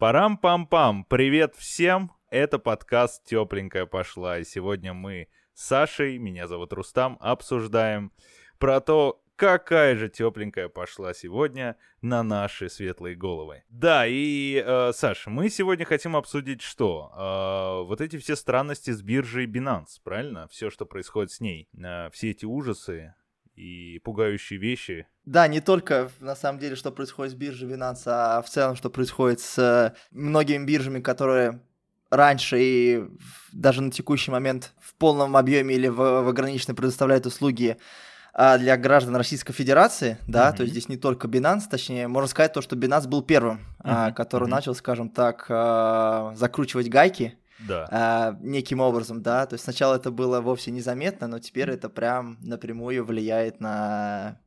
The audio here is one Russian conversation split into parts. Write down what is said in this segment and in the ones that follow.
Парам-пам-пам! Привет всем! Это подкаст «Тепленькая пошла», и сегодня мы с Сашей, меня зовут Рустам, обсуждаем про то, какая же тепленькая пошла сегодня на наши светлые головы. Да, и, э, Саша, мы сегодня хотим обсудить что? Э, вот эти все странности с биржей Binance, правильно? Все, что происходит с ней. Э, все эти ужасы и пугающие вещи. Да, не только на самом деле, что происходит с биржей Binance, а в целом, что происходит с многими биржами, которые раньше и даже на текущий момент в полном объеме или в, в ограниченной предоставляют услуги а для граждан Российской Федерации, да, mm-hmm. то есть здесь не только Binance, точнее, можно сказать то, что Binance был первым, mm-hmm. а, который mm-hmm. начал, скажем так, а, закручивать гайки да. а, неким образом, да, то есть сначала это было вовсе незаметно, но теперь это прям напрямую влияет на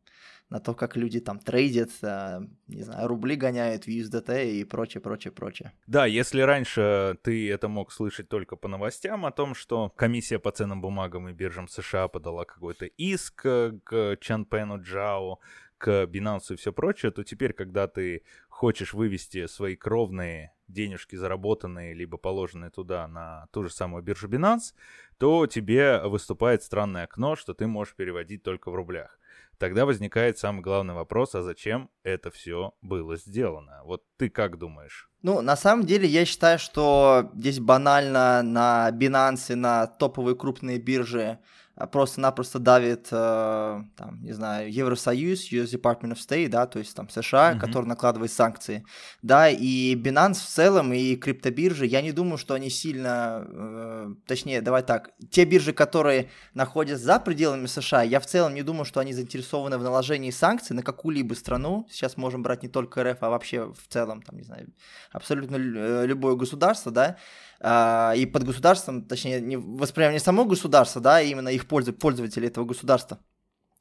на то, как люди там трейдят, э, не знаю, рубли гоняют в USDT и прочее, прочее, прочее. Да, если раньше ты это мог слышать только по новостям о том, что комиссия по ценным бумагам и биржам США подала какой-то иск к Чанпену Джао, к Binance и все прочее, то теперь, когда ты хочешь вывести свои кровные денежки заработанные, либо положенные туда на ту же самую биржу Binance, то тебе выступает странное окно, что ты можешь переводить только в рублях тогда возникает самый главный вопрос, а зачем это все было сделано? Вот ты как думаешь? Ну, на самом деле, я считаю, что здесь банально на Binance, на топовые крупные биржи просто-напросто давит, э, там, не знаю, Евросоюз, US Department of State, да, то есть там США, mm-hmm. который накладывает санкции, да, и Binance в целом и криптобиржи, я не думаю, что они сильно, э, точнее, давай так, те биржи, которые находятся за пределами США, я в целом не думаю, что они заинтересованы в наложении санкций на какую-либо страну, сейчас можем брать не только РФ, а вообще в целом, там, не знаю, абсолютно э, любое государство, да, а, и под государством, точнее, не воспринимание само государство, да, а именно их пользу, пользователи этого государства.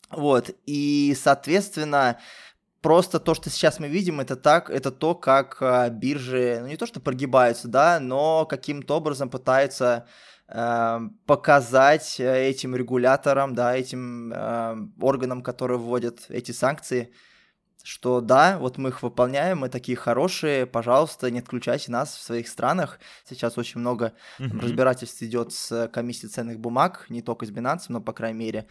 Вот, и, соответственно, просто то, что сейчас мы видим, это так, это то, как а, биржи, ну не то, что прогибаются, да, но каким-то образом пытаются э, показать этим регуляторам, да, этим э, органам, которые вводят эти санкции, что да, вот мы их выполняем, мы такие хорошие, пожалуйста, не отключайте нас в своих странах. Сейчас очень много mm-hmm. разбирательств идет с комиссией ценных бумаг, не только с Binance, но по крайней мере.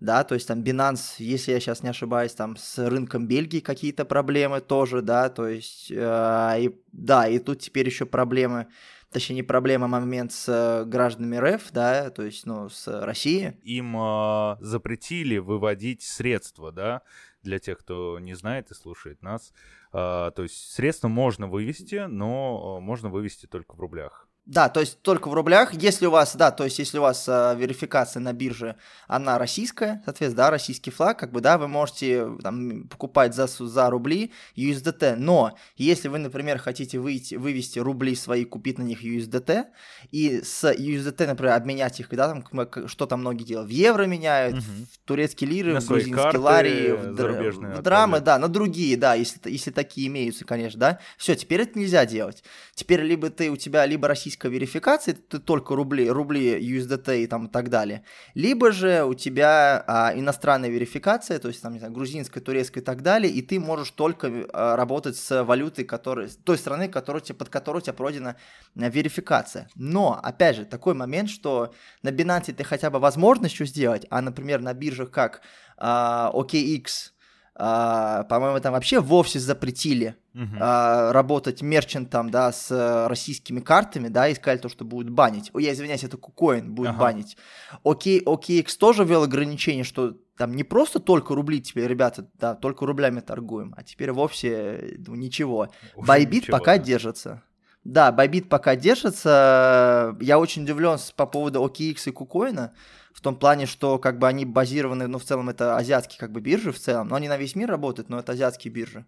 Да, то есть там Binance, если я сейчас не ошибаюсь, там с рынком Бельгии какие-то проблемы тоже, да, то есть, э, и, да, и тут теперь еще проблемы, точнее не проблема, а момент с гражданами РФ, да, то есть, ну, с Россией. Им э, запретили выводить средства, да, для тех, кто не знает и слушает нас. А, то есть средства можно вывести, но а, можно вывести только в рублях. Да, то есть только в рублях. Если у вас, да, то есть если у вас э, верификация на бирже, она российская, соответственно, да, российский флаг, как бы, да, вы можете там, покупать за, за рубли USDT. Но если вы, например, хотите выйти, вывести рубли свои, купить на них USDT, и с USDT, например, обменять их, да, там, что там многие делают, в евро меняют, угу. в турецкие лиры, на в грузинские лари, в, др... в драмы, да, на другие, да, если, если такие имеются, конечно, да. Все, теперь это нельзя делать. Теперь либо ты, у тебя либо российский российской верификации, ты только рубли, рубли USDT и там и так далее, либо же у тебя а, иностранная верификация, то есть там, не знаю, грузинская, турецкая и так далее, и ты можешь только а, работать с валютой, которая, той страны, которая, под которой у тебя пройдена а, верификация. Но, опять же, такой момент, что на Binance ты хотя бы возможность что сделать, а, например, на биржах как а, OKX, а, по-моему, там вообще вовсе запретили uh-huh. а, работать мерчантом, да, с российскими картами, да, и сказали то, что будут банить. О, я извиняюсь, это Кукоин будет uh-huh. банить. Окей, OKX тоже ввел ограничение, что там не просто только рубли теперь, ребята, да, только рублями торгуем, а теперь вовсе ну, ничего. Байбит пока да. держится. Да, Байбит пока держится. Я очень удивлен по поводу OKX и Кукоина в том плане, что как бы они базированы, ну, в целом это азиатские как бы биржи в целом, но они на весь мир работают, но это азиатские биржи.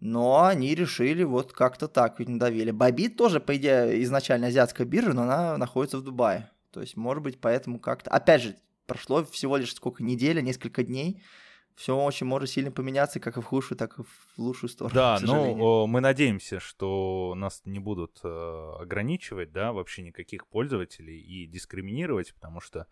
Но они решили вот как-то так ведь надавили. Бабит тоже, по идее, изначально азиатская биржа, но она находится в Дубае. То есть, может быть, поэтому как-то... Опять же, прошло всего лишь сколько, неделя, несколько дней, все очень может сильно поменяться, как и в худшую, так и в лучшую сторону. Да, ну мы надеемся, что нас не будут э, ограничивать, да, вообще никаких пользователей и дискриминировать, потому что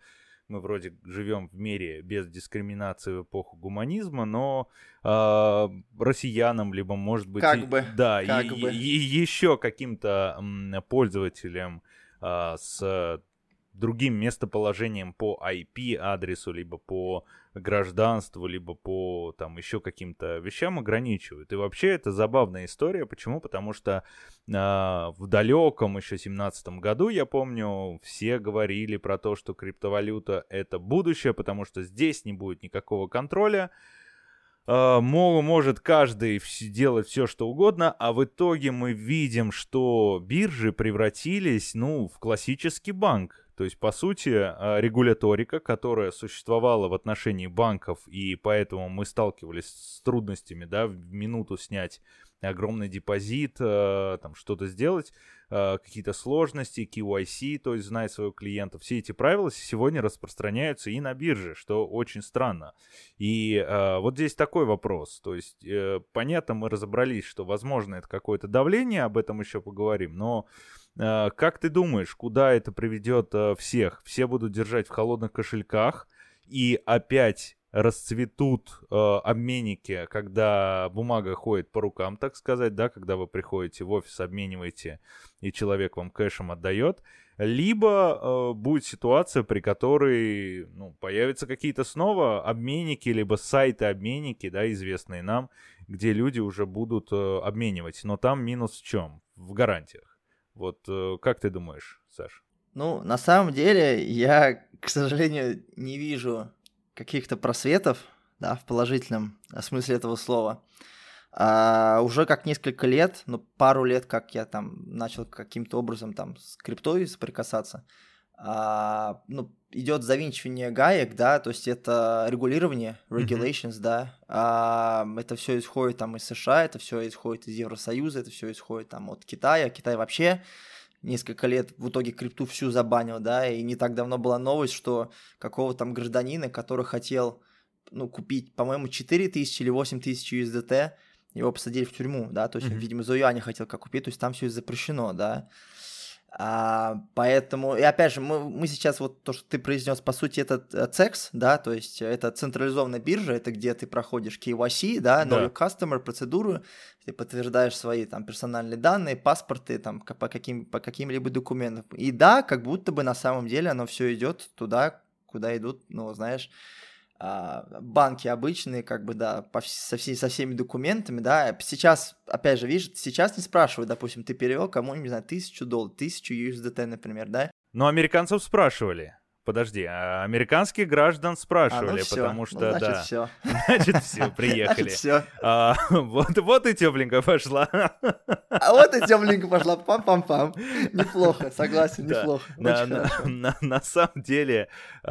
мы вроде живем в мире без дискриминации в эпоху гуманизма, но э, россиянам, либо, может быть, как и, бы, да, как и, бы. и, и еще каким-то пользователям э, с другим местоположением по IP-адресу, либо по гражданству, либо по там еще каким-то вещам ограничивают. И вообще это забавная история. Почему? Потому что э, в далеком еще 17 году, я помню, все говорили про то, что криптовалюта это будущее, потому что здесь не будет никакого контроля. Uh, может каждый делать все, что угодно, а в итоге мы видим, что биржи превратились, ну, в классический банк. То есть, по сути, а, регуляторика, которая существовала в отношении банков, и поэтому мы сталкивались с трудностями, да, в минуту снять огромный депозит, а, там что-то сделать, а, какие-то сложности, KYC, то есть знать своего клиента. Все эти правила сегодня распространяются и на бирже, что очень странно. И вот здесь такой вопрос. То есть, э, понятно, мы разобрались, что, возможно, это какое-то давление, об этом еще поговорим, но как ты думаешь, куда это приведет э, всех? Все будут держать в холодных кошельках и опять расцветут э, обменники, когда бумага ходит по рукам, так сказать, да, когда вы приходите в офис, обмениваете, и человек вам кэшем отдает, либо э, будет ситуация, при которой ну, появятся какие-то снова обменники, либо сайты-обменники, да, известные нам, где люди уже будут э, обменивать. Но там минус в чем? В гарантиях. Вот э, как ты думаешь, Саш? Ну, на самом деле, я, к сожалению, не вижу каких-то просветов, да, в положительном смысле этого слова. А, уже как несколько лет, ну, пару лет, как я там начал каким-то образом там с криптой соприкасаться, а, ну, идет завинчивание гаек, да, то есть это регулирование, regulations, mm-hmm. да, а, это все исходит там из США, это все исходит из Евросоюза, это все исходит там от Китая, Китай вообще несколько лет в итоге крипту всю забанил, да, и не так давно была новость, что какого там гражданина, который хотел, ну, купить, по-моему, 4 тысячи или 8 тысяч USDT, его посадили в тюрьму, да, то есть, mm-hmm. видимо, за юаня хотел как купить, то есть там все запрещено, да, а, поэтому, и опять же, мы, мы сейчас вот то, что ты произнес, по сути, это CEX, да, то есть это централизованная биржа, это где ты проходишь KYC, да, Know да. Your Customer, процедуру, ты подтверждаешь свои там персональные данные, паспорты, там, по, каким, по каким-либо документам. И да, как будто бы на самом деле оно все идет туда, куда идут, ну, знаешь, банки обычные, как бы, да, по, со, все, со всеми документами, да, сейчас, опять же, видишь, сейчас не спрашивают, допустим, ты перевел кому-нибудь, не знаю, тысячу долларов, тысячу USDT, например, да? Но американцов спрашивали. Подожди, а американских граждан спрашивали, а, ну потому что, ну, значит, да. Все. Значит, все, приехали. Значит, все. А, вот, вот и тепленько пошла. А вот и тепленько пошла. Пам-пам-пам. Неплохо, согласен, да. неплохо. На, на, на, на самом деле, э,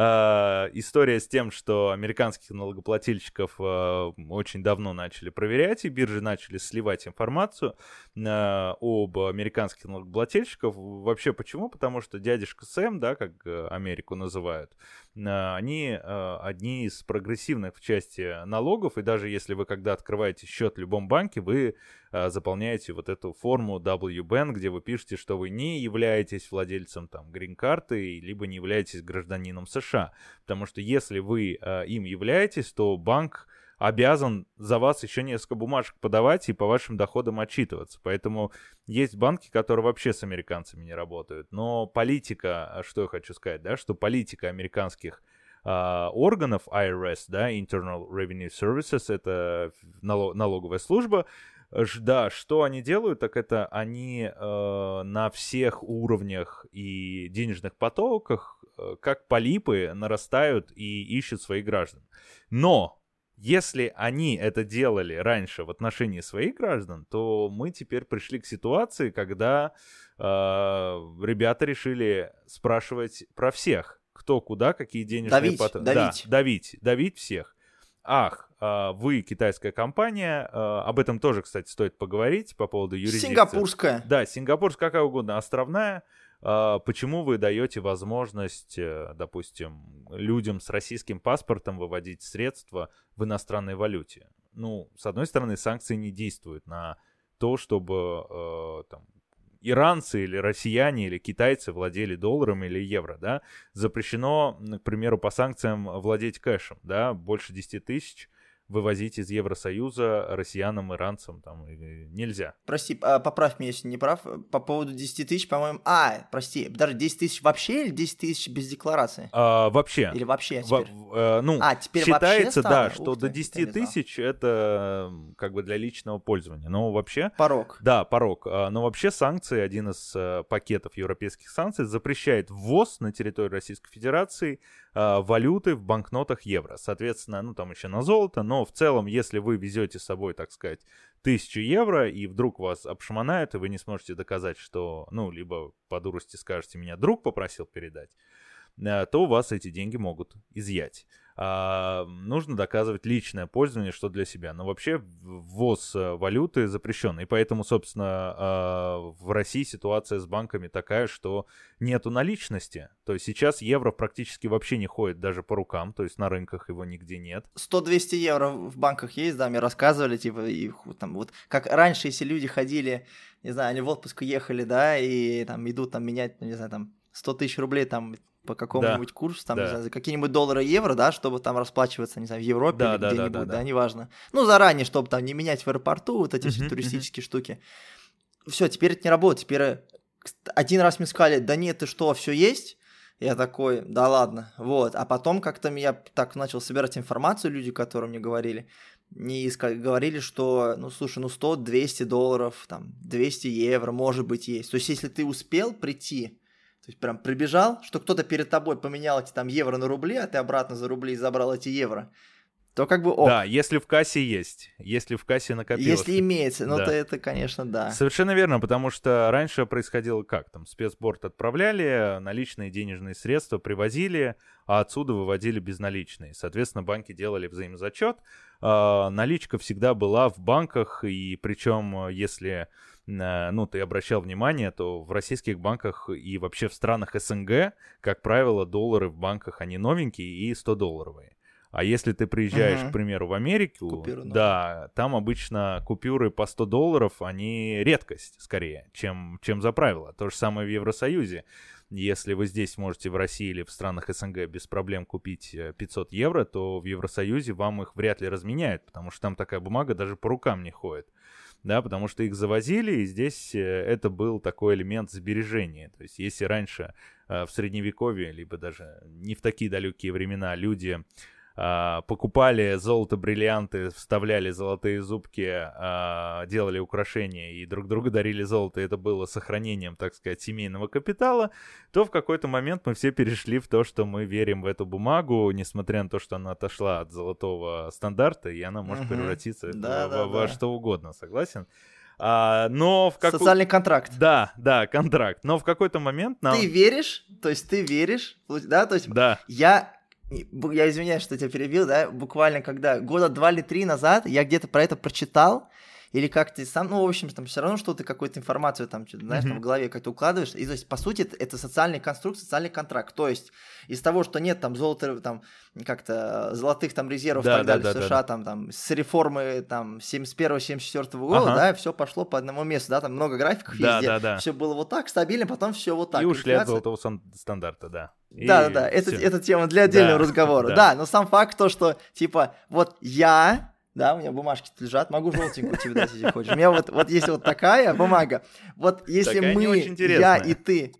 история с тем, что американских налогоплательщиков э, очень давно начали проверять, и биржи начали сливать информацию э, об американских налогоплательщиках. Вообще почему? Потому что дядюшка Сэм, да, как Америку называют, называют, а, они а, одни из прогрессивных в части налогов, и даже если вы когда открываете счет в любом банке, вы а, заполняете вот эту форму WBAN, где вы пишете, что вы не являетесь владельцем там грин-карты, либо не являетесь гражданином США. Потому что если вы им являетесь, то банк обязан за вас еще несколько бумажек подавать и по вашим доходам отчитываться. Поэтому есть банки, которые вообще с американцами не работают. Но политика, а что я хочу сказать, да, что политика американских Uh, органов IRS, да, Internal Revenue Services, это налог, налоговая служба, да, что они делают, так это они э, на всех уровнях и денежных потоках, э, как полипы, нарастают и ищут своих граждан. Но если они это делали раньше в отношении своих граждан, то мы теперь пришли к ситуации, когда э, ребята решили спрашивать про всех, кто куда, какие денежные давить, потоки. Давить. Да, давить, давить всех. Ах, э, вы китайская компания, э, об этом тоже, кстати, стоит поговорить по поводу юрисдикции. Сингапурская. Да, сингапурская, какая угодно, островная. А, почему вы даете возможность, э, допустим, людям с российским паспортом выводить средства в иностранной валюте? Ну, с одной стороны, санкции не действуют на то, чтобы э, там, иранцы или россияне или китайцы владели долларом или евро, да, запрещено, к примеру, по санкциям владеть кэшем, да, больше 10 тысяч, вывозить из Евросоюза россиянам, иранцам там нельзя. Прости, а, поправь меня, если не прав. По поводу 10 тысяч, по-моему... А, прости, даже 10 тысяч вообще или 10 тысяч без декларации? А, вообще. Или вообще теперь? Во, э, ну, а, теперь считается, да, что Ух до 10 тысяч это как бы для личного пользования. Но вообще... Порог. Да, порог. А, но вообще санкции, один из э, пакетов европейских санкций, запрещает ввоз на территорию Российской Федерации а, валюты в банкнотах евро. Соответственно, ну там еще на золото, но в целом, если вы везете с собой, так сказать, тысячу евро, и вдруг вас обшмонают, и вы не сможете доказать, что, ну, либо по дурости скажете, меня друг попросил передать, э, то у вас эти деньги могут изъять а, нужно доказывать личное пользование, что для себя. Но вообще ввоз э, валюты запрещен. И поэтому, собственно, а, в России ситуация с банками такая, что нету наличности. То есть сейчас евро практически вообще не ходит даже по рукам, то есть на рынках его нигде нет. 100-200 евро в банках есть, да, мне рассказывали, типа, и, там вот, как раньше, если люди ходили, не знаю, они в отпуск уехали, да, и там идут там менять, ну, не знаю, там 100 тысяч рублей там по какому-нибудь да, курсу, там, да. не знаю, за какие-нибудь доллары евро, да, чтобы там расплачиваться, не знаю, в Европе да, или да, где-нибудь, да, да, да, неважно. Ну, заранее, чтобы там не менять в аэропорту вот эти все туристические штуки. Все, теперь это не работает. Теперь э, один раз мне сказали, да нет, ты что, все есть? Я такой, да ладно, вот. А потом как-то я так начал собирать информацию, люди, которые мне говорили, не говорили, что, ну, слушай, ну, 100-200 долларов, там, 200 евро, может быть, есть. То есть, если ты успел прийти, то есть прям прибежал, что кто-то перед тобой поменял эти там евро на рубли, а ты обратно за рубли забрал эти евро, то как бы ок. Да, если в кассе есть, если в кассе накопилось. Если имеется, ну да. то это, конечно, да. Совершенно верно, потому что раньше происходило как? Там спецборд отправляли, наличные денежные средства привозили, а отсюда выводили безналичные. Соответственно, банки делали взаимозачет. А, наличка всегда была в банках, и причем если ну, ты обращал внимание, то в российских банках и вообще в странах СНГ, как правило, доллары в банках, они новенькие и 100-долларовые. А если ты приезжаешь, uh-huh. к примеру, в Америку, Купюры, да, там обычно купюры по 100 долларов, они редкость скорее, чем, чем за правило. То же самое в Евросоюзе. Если вы здесь можете в России или в странах СНГ без проблем купить 500 э, евро, то в Евросоюзе вам их вряд ли разменяют, потому что там такая бумага даже по рукам не ходит да, потому что их завозили, и здесь э, это был такой элемент сбережения. То есть если раньше э, в средневековье, либо даже не в такие далекие времена люди а, покупали золото, бриллианты, вставляли золотые зубки, а, делали украшения и друг другу дарили золото, это было сохранением, так сказать, семейного капитала, то в какой-то момент мы все перешли в то, что мы верим в эту бумагу, несмотря на то, что она отошла от золотого стандарта, и она может угу. превратиться да, в, да, в, да. во что угодно, согласен? А, но в как... Социальный контракт. Да, да, контракт. Но в какой-то момент нам... Ты веришь? То есть ты веришь? Да, то есть да. я я извиняюсь, что тебя перебил, да, буквально когда года два или три назад я где-то про это прочитал, или как ты сам, ну, в общем, там все равно что-то, какую-то информацию там, что знаешь, mm-hmm. там в голове как-то укладываешь, и, то есть, по сути, это, социальный конструкт, социальный контракт, то есть, из того, что нет там золота, там, как-то золотых там резервов да, и так да, далее да, в США, да, там, там, с реформы там 71-74 года, ага. да, все пошло по одному месту, да, там много графиков да, везде, да, да. все было вот так, стабильно, потом все вот так. И ушли Инфляция... от золотого стандарта, да. Да, да, да, это, это тема для отдельного да, разговора. Да. да, но сам факт то, что, типа, вот я, да, у меня бумажки лежат, могу желтенькую тебе дать, если хочешь. У меня вот, вот есть вот такая бумага. Вот если такая мы, я и ты,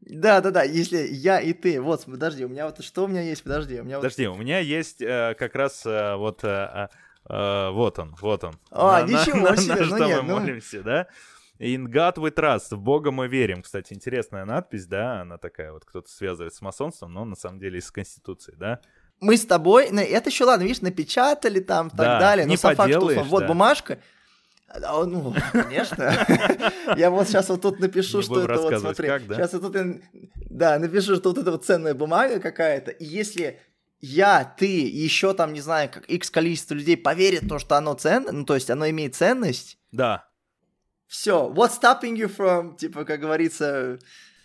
да, да, да, если я и ты, вот, подожди, у меня вот что у меня есть, подожди, у меня Подожди, вот... у меня есть э, как раз э, вот, э, э, вот он, вот он. А, на, ничего на, себе, на, на ну что нет, мы ну... молимся, да? In God we trust, в Бога мы верим. Кстати, интересная надпись, да, она такая вот, кто-то связывает с масонством, но на самом деле из Конституции, да. Мы с тобой, это еще ладно, видишь, напечатали там, так да, далее, но сам факт, что вот да. бумажка, ну, конечно. Я вот сейчас вот тут напишу, что это вот, смотри, сейчас я тут, да, напишу, что вот это вот ценная бумага какая-то, и если я, ты и еще там, не знаю, как X количество людей поверит то, что оно ценно, ну, то есть оно имеет ценность. Да. Все, what's stopping you from, типа, как говорится,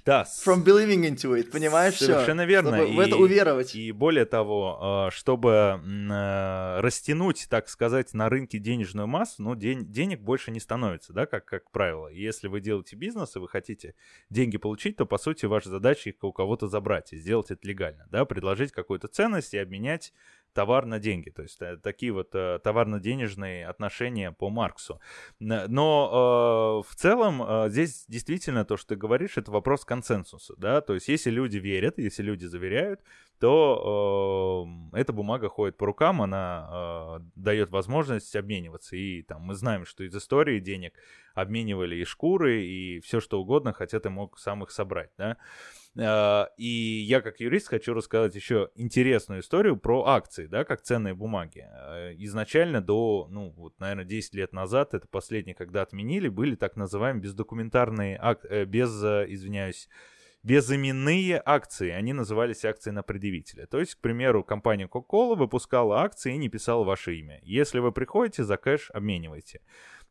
Да. From believing into it, понимаешь? Совершенно всё, верно. Чтобы и, в это уверовать. И более того, а, чтобы э, растянуть, так сказать, на рынке денежную массу, ну, день, денег больше не становится, да, как, как правило. И если вы делаете бизнес и вы хотите деньги получить, то, по сути, ваша задача их у кого-то забрать и сделать это легально, да, предложить какую-то ценность и обменять товар на деньги. То есть э, такие вот э, товарно-денежные отношения по Марксу. Но э, в целом здесь действительно то, что ты говоришь, это вопрос консенсуса. Да? То есть если люди верят, если люди заверяют, то эта бумага ходит по рукам, она дает возможность обмениваться. И там мы знаем, что из истории денег обменивали и шкуры, и все что угодно, хотя ты мог сам их собрать. Да? А, и я как юрист хочу рассказать еще интересную историю про акции, да, как ценные бумаги. А, изначально до, ну, вот, наверное, 10 лет назад, это последнее, когда отменили, были так называемые бездокументарные, ак... Э, без, э, извиняюсь, безыменные акции. Они назывались акции на предъявителя. То есть, к примеру, компания Coca-Cola выпускала акции и не писала ваше имя. Если вы приходите, за кэш обменивайте.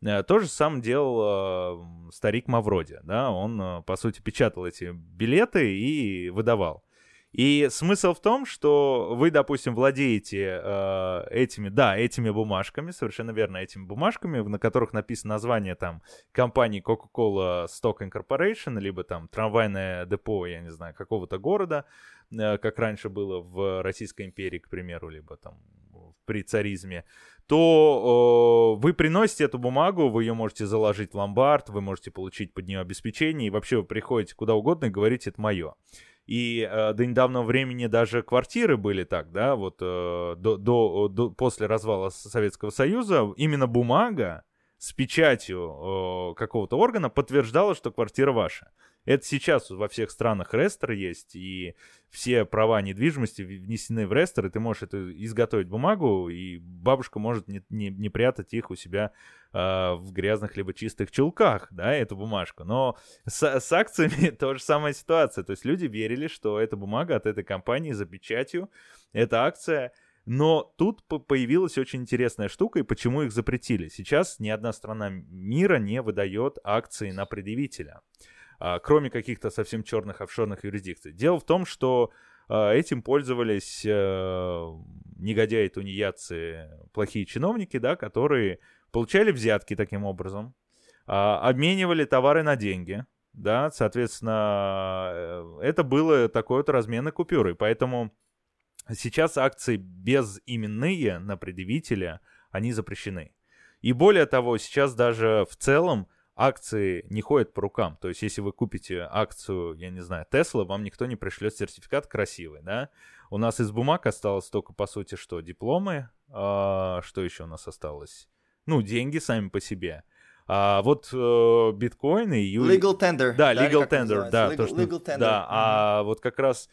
Э, то же самое делал э, старик Мавроди, да, он, э, по сути, печатал эти билеты и выдавал. И смысл в том, что вы, допустим, владеете э, этими, да, этими бумажками, совершенно верно, этими бумажками, на которых написано название там компании Coca-Cola Stock Incorporation, либо там трамвайное депо, я не знаю, какого-то города, э, как раньше было в Российской империи, к примеру, либо там при царизме, то э, вы приносите эту бумагу, вы ее можете заложить в ломбард, вы можете получить под нее обеспечение, и вообще вы приходите куда угодно и говорите, это мое. И э, до недавнего времени даже квартиры были так, да, вот э, до, до, до, после развала Советского Союза именно бумага с печатью э, какого-то органа подтверждала, что квартира ваша. Это сейчас во всех странах рестер есть, и все права недвижимости внесены в рестер, и ты можешь это изготовить бумагу, и бабушка может не, не, не прятать их у себя э, в грязных либо чистых чулках, да, эту бумажку. Но с, с акциями та же самая ситуация. То есть люди верили, что эта бумага от этой компании за печатью, эта акция но тут появилась очень интересная штука, и почему их запретили. Сейчас ни одна страна мира не выдает акции на предъявителя. А, кроме каких-то совсем черных офшорных юрисдикций. Дело в том, что а, этим пользовались э, негодяи, тунеядцы, плохие чиновники, да, которые получали взятки таким образом, а, обменивали товары на деньги, да, соответственно, э, это было такой вот разменной купюрой, поэтому сейчас акции безименные на предъявителя, они запрещены. И более того, сейчас даже в целом акции не ходят по рукам. То есть, если вы купите акцию, я не знаю, Tesla, вам никто не пришлет сертификат красивый, да? У нас из бумаг осталось только, по сути, что дипломы, а, что еще у нас осталось? Ну, деньги сами по себе. А вот э, биткоины... Legal tender. Да, legal tender, да. Legal, то, что, legal tender. Да, mm-hmm. а вот как раз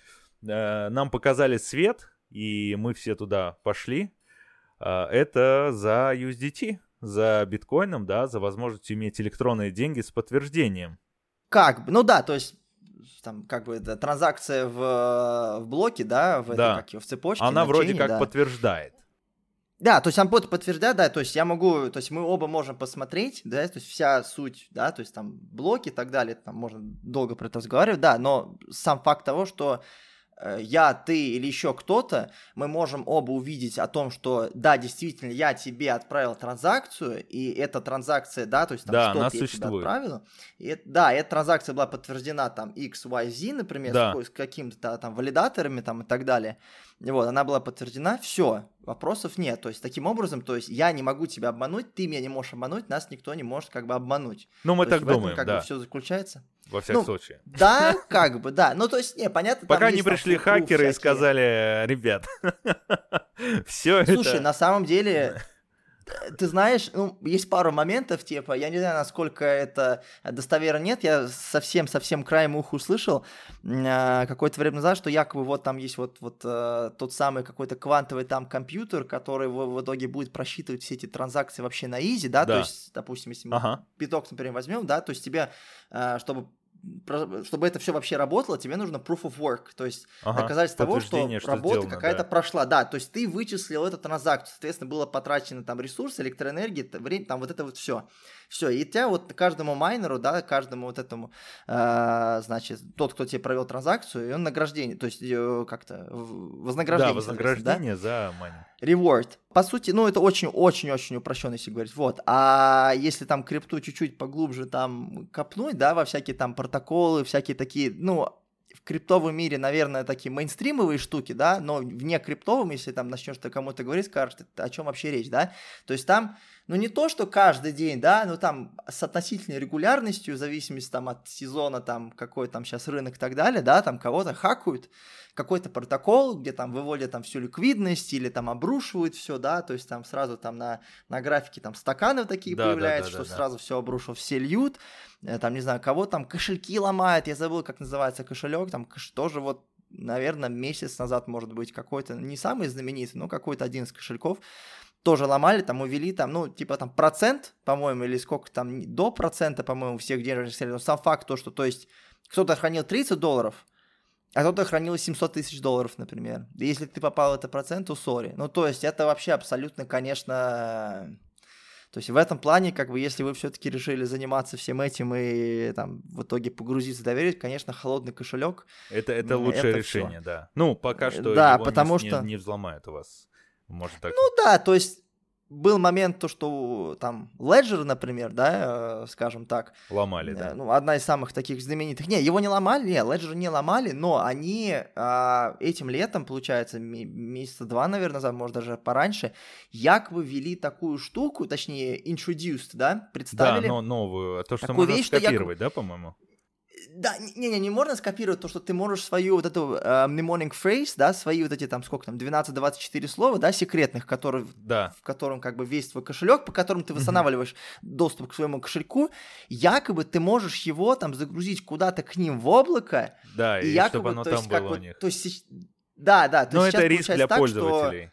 э, нам показали свет, и мы все туда пошли. Э, это за USDT за биткоином, да, за возможность иметь электронные деньги с подтверждением. Как? Ну да, то есть там как бы это транзакция в, в блоке, да, в, да. Это, как, в цепочке. Она вроде как да. подтверждает. Да, то есть он будет подтверждать, да, то есть я могу, то есть мы оба можем посмотреть, да, то есть вся суть, да, то есть там блоки и так далее, там можно долго про это разговаривать, да, но сам факт того, что я, ты или еще кто-то, мы можем оба увидеть о том, что да, действительно, я тебе отправил транзакцию, и эта транзакция, да, то есть там да, что она я тебе отправил. И, да, эта транзакция была подтверждена там X, Y, Z, например, да. с, с какими-то там валидаторами там и так далее. Вот, она была подтверждена, все, вопросов нет. То есть, таким образом, то есть, я не могу тебя обмануть, ты меня не можешь обмануть, нас никто не может как бы обмануть. Ну, мы то так есть, думаем, этом, как да. бы все заключается. Во всяком ну, случае. Да, как бы, да. Ну, то есть, не, понятно. Пока не пришли хакеры и сказали, ребят, все это... Слушай, на самом деле, ты знаешь, ну, есть пару моментов, типа, я не знаю, насколько это достоверно нет, я совсем-совсем краем уха услышал э, какое-то время назад, что якобы вот там есть вот, вот э, тот самый какой-то квантовый там компьютер, который в, в итоге будет просчитывать все эти транзакции вообще на изи, да, да. то есть, допустим, если мы ага. биток, например, возьмем, да, то есть тебе, э, чтобы чтобы это все вообще работало, тебе нужно proof of work, то есть ага, доказательство того, что, что работа какая-то да. прошла. Да, то есть ты вычислил эту транзакцию, соответственно, было потрачено там ресурсы, электроэнергия, время, там вот это вот все. Все, и тебя вот каждому майнеру, да, каждому вот этому, э, значит, тот, кто тебе провел транзакцию, и он награждение, то есть э, как-то вознаграждение. Да, вознаграждение да? за майнинг. Reward. По сути, ну, это очень-очень-очень упрощенно, если говорить. Вот. А если там крипту чуть-чуть поглубже там копнуть, да, во всякие там протоколы, всякие такие, ну, в криптовом мире, наверное, такие мейнстримовые штуки, да, но вне криптовом, если там начнешь ты кому-то говорить, скажешь, о чем вообще речь, да, то есть там, ну не то, что каждый день, да, но там с относительной регулярностью, в зависимости там от сезона, там, какой там сейчас рынок и так далее, да, там кого-то хакают, какой-то протокол, где там выводят там всю ликвидность или там обрушивают все, да, то есть там сразу там на, на графике там стаканы такие да, появляются, да, да, что да, сразу да. все обрушил, все льют, э, там, не знаю, кого там кошельки ломают, я забыл, как называется кошелек, там тоже вот наверное, месяц назад, может быть, какой-то, не самый знаменитый, но какой-то один из кошельков, тоже ломали, там увели, там, ну, типа там процент, по-моему, или сколько там, до процента, по-моему, всех денежных средств. Но сам факт то, что, то есть, кто-то хранил 30 долларов, а кто-то хранил 700 тысяч долларов, например. И если ты попал в этот процент, то сори. Ну, то есть, это вообще абсолютно, конечно... То есть в этом плане, как бы, если вы все-таки решили заниматься всем этим и там в итоге погрузиться, доверить, конечно, холодный кошелек. Это, это лучшее это решение, всё. да. Ну, пока что да, его потому не, что... не взломает у вас. Может так. Ну да, то есть был момент, то, что там Ledger, например, да, э, скажем так. Ломали, э, да. Ну, одна из самых таких знаменитых. Не, его не ломали, не, Ledger не ломали, но они э, этим летом, получается, месяца два, наверное, назад, может, даже пораньше, якобы ввели такую штуку, точнее, introduced, да, представили. Да, но новую, то, что можно вещь, скопировать, якобы... да, по-моему? Да, не-не, не можно скопировать то, что ты можешь свою вот эту uh, mnemonic phrase, да, свои вот эти там, сколько там, 12-24 слова, да, секретных, которые, да. в котором как бы весь твой кошелек, по которому ты восстанавливаешь mm-hmm. доступ к своему кошельку, якобы ты можешь его там загрузить куда-то к ним в облако. Да, и, и якобы, чтобы оно то там есть, было как у них. То есть, да, да. То Но есть это риск для так, пользователей.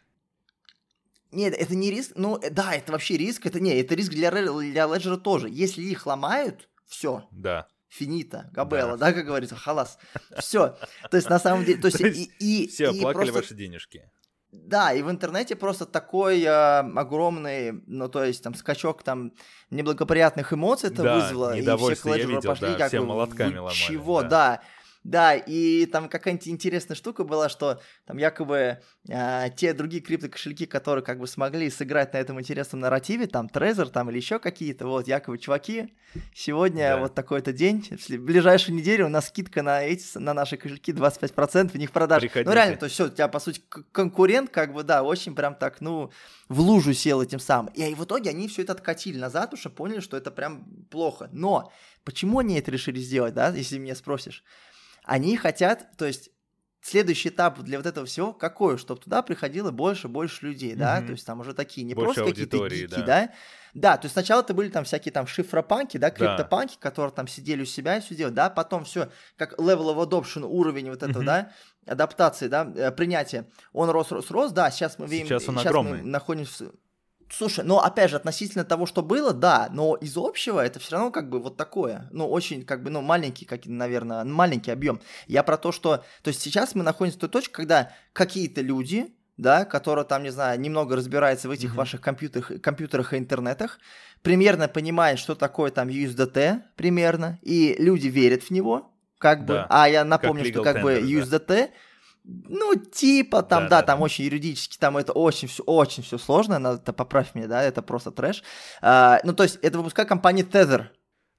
Что... Нет, это не риск, ну да, это вообще риск, это не, это риск для, для Ledger тоже. Если их ломают, все. Да финита, габелла, да. да, как говорится, халас. Все. То есть, на самом деле, то есть, и, и, Все, и плакали просто... ваши денежки. Да, и в интернете просто такой э, огромный, ну, то есть, там, скачок там неблагоприятных эмоций это да, вызвало, и все к я видел, пошли, да, как все бы, молотками ломали. Чего, да. да. Да, и там какая-нибудь интересная штука была, что там якобы э, те другие криптокошельки, которые как бы смогли сыграть на этом интересном нарративе, там Trezor там или еще какие-то, вот, якобы чуваки, сегодня да. вот такой-то день, в ближайшую неделю у нас скидка на эти, на наши кошельки 25%, в них продаж. Приходите. Ну реально, то есть все, у тебя по сути конкурент как бы, да, очень прям так, ну, в лужу сел этим самым. И, и в итоге они все это откатили назад, уже поняли, что это прям плохо. Но почему они это решили сделать, да, если меня спросишь? Они хотят, то есть следующий этап для вот этого всего какой? Чтобы туда приходило больше больше людей, mm-hmm. да, то есть там уже такие, не больше просто какие-то гики, да. да, да, то есть сначала это были там всякие там шифропанки, да, криптопанки, да. которые там сидели у себя и все делали, да, потом все, как level of adoption, уровень вот этого, mm-hmm. да, адаптации, да, э, принятия, он рос, рос, рос, да, сейчас мы видим, сейчас он сейчас огромный. мы находимся Слушай, ну опять же, относительно того, что было, да, но из общего это все равно как бы вот такое, ну очень как бы, ну маленький, как, наверное, маленький объем. Я про то, что, то есть сейчас мы находимся в той точке, когда какие-то люди, да, которые там, не знаю, немного разбираются в этих mm-hmm. ваших компьютерах, компьютерах и интернетах, примерно понимают, что такое там USDT, примерно, и люди верят в него, как бы, да. а я напомню, что как tender, бы USDT да ну, типа, там, да, да, да там очень юридически, там это очень все, очень все сложно, надо, поправь меня, да, это просто трэш. А, ну, то есть, это выпускает компания Tether.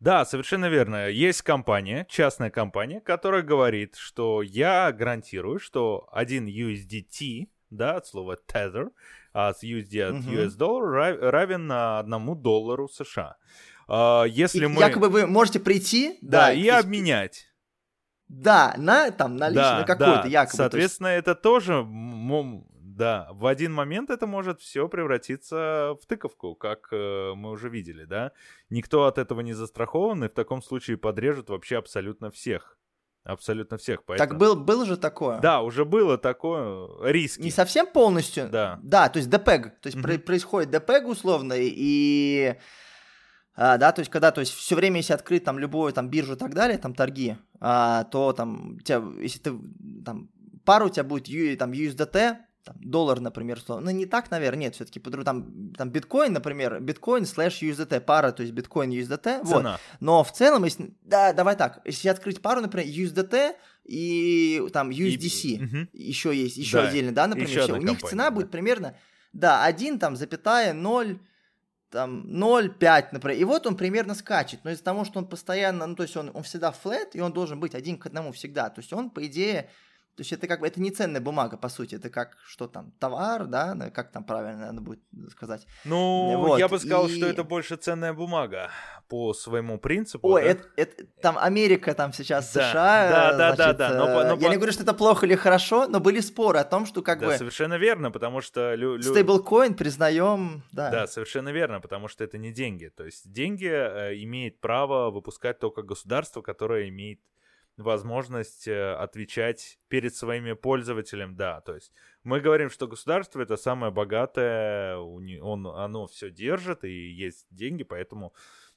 Да, совершенно верно. Есть компания, частная компания, которая говорит, что я гарантирую, что один USDT, да, от слова Tether, а с USD от угу. US доллар равен одному доллару США. А, если и мы... Якобы вы можете прийти... Да, да и есть... обменять. Да, на там на лично да, какой-то да. якобы. Соответственно, есть... это тоже, да, в один момент это может все превратиться в тыковку, как э, мы уже видели, да. Никто от этого не застрахован, и в таком случае подрежут вообще абсолютно всех. Абсолютно всех. Поэтому... Так был, было же такое. Да, уже было такое риски. Не совсем полностью. Да. Да, то есть ДПЭГ. То есть mm-hmm. происходит ДПЭГ условно, и А, да, то есть, когда, то есть, все время, если открыть там любую там биржу и так далее, там торги, а, то там, тебя, если ты там пару у тебя будет там USDT, там, доллар, например, что, ну не так, наверное, нет, все-таки там, там биткоин, например, биткоин слэш USDT, пара, то есть биткоин USDT, вот, но в целом, если, да, давай так, если открыть пару, например, USDT и там USDC, и, угу. еще есть, еще да, отдельно, да, например, еще у них компания, цена да. будет примерно, да, 1 там, запятая, 0, там 0,5, например, и вот он примерно скачет, но из-за того, что он постоянно, ну, то есть он, он всегда флет, и он должен быть один к одному всегда, то есть он, по идее, то есть это как бы это не ценная бумага, по сути, это как что там, товар, да, как там правильно надо будет сказать. Ну, вот. я бы сказал, и... что это больше ценная бумага по своему принципу. Ой, да? это, это, там Америка, там сейчас да. США. Да, да, значит, да, да. Но, но, я но... не говорю, что это плохо или хорошо, но были споры о том, что как да, бы. совершенно верно, потому что. Лю, лю... Стейблкоин признаем, да. Да, совершенно верно, потому что это не деньги. То есть деньги э, имеет право выпускать только государство, которое имеет возможность э, отвечать перед своими пользователями, да, то есть мы говорим, что государство это самое богатое, он, оно все держит и есть деньги, поэтому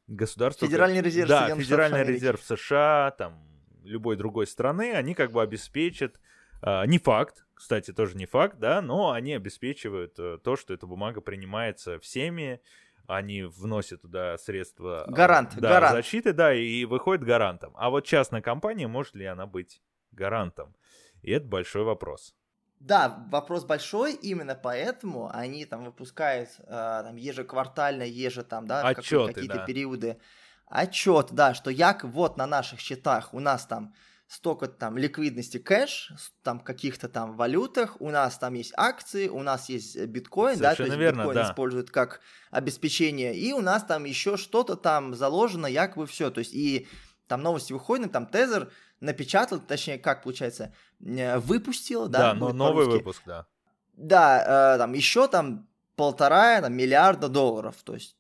государство... Федеральный резерв Да, Федеральный резерв США, там, любой другой страны, они как бы обеспечат, а, не факт, кстати, тоже не факт, да, но они обеспечивают э, то, что эта бумага принимается всеми, они вносят туда средства Гарант, да, гарант. защиты, да, и выходит гарантом. А вот частная компания, может ли она быть гарантом? И это большой вопрос. Да, вопрос большой, именно поэтому они там выпускают э, там ежеквартально, еже там, да, Отчеты, какие-то да. периоды. Отчет, да, что як вот на наших счетах у нас там столько там ликвидности кэш, там каких-то там валютах, у нас там есть акции, у нас есть э, биткоин, Совершенно да, то есть верно, биткоин да. используют как обеспечение, и у нас там еще что-то там заложено, якобы все, то есть и там новости выходят, там Тезер напечатал, точнее, как получается, э, выпустил, да, да но новый выпуск, да. Да, э, там еще там полтора там, миллиарда долларов, то есть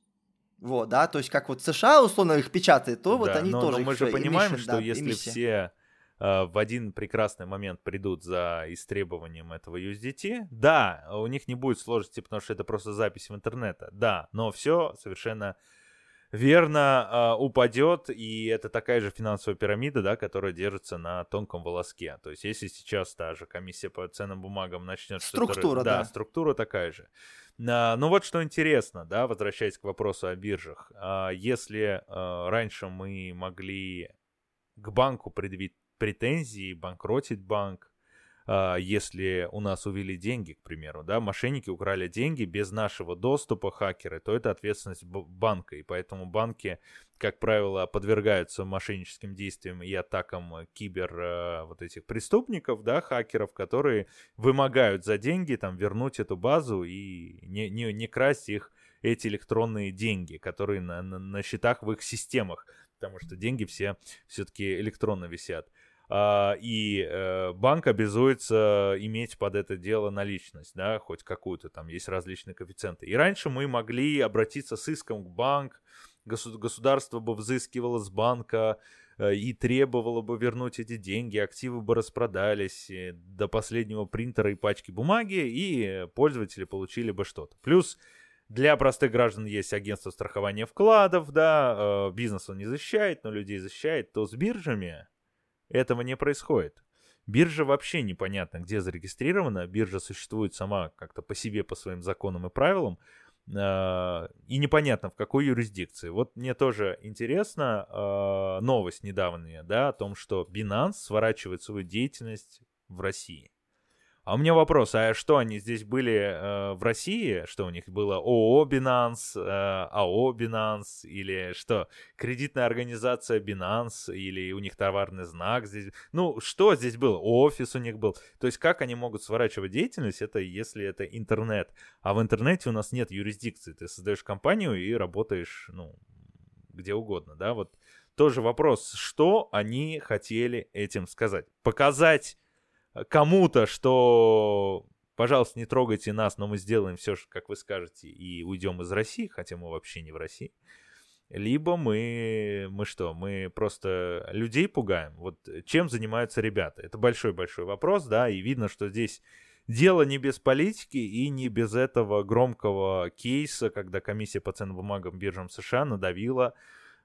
вот, да, то есть как вот США условно их печатает, то да, вот они но, тоже. Но мы же понимаем, эмиссия, что да, если эмиссия. все в один прекрасный момент придут за истребованием этого USDT, да, у них не будет сложности, потому что это просто запись в интернете, да, но все совершенно верно э, упадет, и это такая же финансовая пирамида, да, которая держится на тонком волоске. То есть, если сейчас та же комиссия по ценным бумагам начнет структура, да, да, структура такая же. А, ну вот что интересно, да, возвращаясь к вопросу о биржах, а, если а, раньше мы могли к банку предъявить претензии, банкротить банк, а, если у нас увели деньги, к примеру, да, мошенники украли деньги без нашего доступа, хакеры, то это ответственность банка, и поэтому банки, как правило, подвергаются мошенническим действиям и атакам кибер а, вот этих преступников, да, хакеров, которые вымогают за деньги там вернуть эту базу и не, не, не красть их эти электронные деньги, которые на, на, на счетах в их системах, потому что деньги все все-таки электронно висят. Uh, и uh, банк обязуется иметь под это дело наличность, да, хоть какую-то, там есть различные коэффициенты. И раньше мы могли обратиться с иском к банк, государство бы взыскивало с банка uh, и требовало бы вернуть эти деньги, активы бы распродались до последнего принтера и пачки бумаги, и пользователи получили бы что-то. Плюс для простых граждан есть агентство страхования вкладов, да, бизнес он не защищает, но людей защищает, то с биржами этого не происходит. Биржа вообще непонятно, где зарегистрирована. Биржа существует сама как-то по себе, по своим законам и правилам. А, и непонятно, в какой юрисдикции. Вот мне тоже интересно а, новость недавняя, да, о том, что Binance сворачивает свою деятельность в России. А у меня вопрос, а что они здесь были э, в России? Что у них было ООО Binance, э, АО Binance или что? Кредитная организация Binance или у них товарный знак здесь? Ну, что здесь было? Офис у них был. То есть как они могут сворачивать деятельность, это если это интернет. А в интернете у нас нет юрисдикции. Ты создаешь компанию и работаешь, ну, где угодно, да? Вот тоже вопрос, что они хотели этим сказать? Показать кому-то, что пожалуйста, не трогайте нас, но мы сделаем все, как вы скажете, и уйдем из России, хотя мы вообще не в России. Либо мы, мы что, мы просто людей пугаем. Вот чем занимаются ребята? Это большой-большой вопрос, да, и видно, что здесь дело не без политики и не без этого громкого кейса, когда комиссия по ценным бумагам биржам США надавила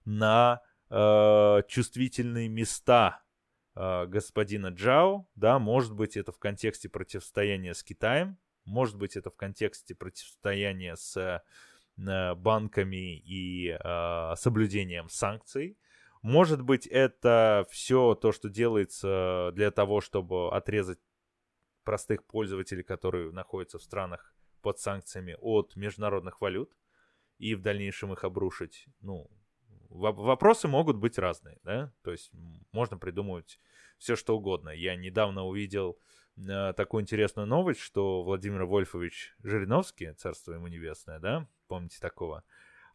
на э, чувствительные места э, господина Джао, да, может быть это в контексте противостояния с Китаем, может быть это в контексте противостояния с э, банками и э, соблюдением санкций, может быть это все то, что делается для того, чтобы отрезать простых пользователей, которые находятся в странах под санкциями от международных валют и в дальнейшем их обрушить, ну, вопросы могут быть разные, да, то есть можно придумывать все что угодно. Я недавно увидел э, такую интересную новость, что Владимир Вольфович Жириновский, царство ему небесное, да, помните такого,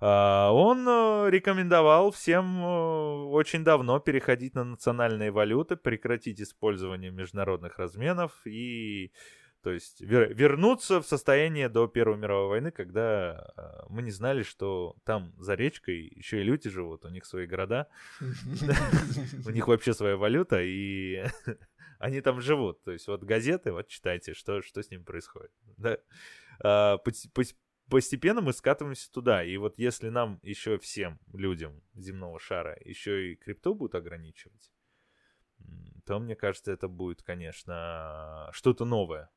э, он рекомендовал всем э, очень давно переходить на национальные валюты, прекратить использование международных разменов и то есть вер, вернуться в состояние до Первой мировой войны, когда э, мы не знали, что там за речкой еще и люди живут, у них свои города, у них вообще своя валюта, и они там живут. То есть вот газеты, вот читайте, что, что с ними происходит. А, постепенно мы скатываемся туда. И вот если нам еще всем людям земного шара еще и крипту будут ограничивать, то мне кажется, это будет, конечно, что-то новое.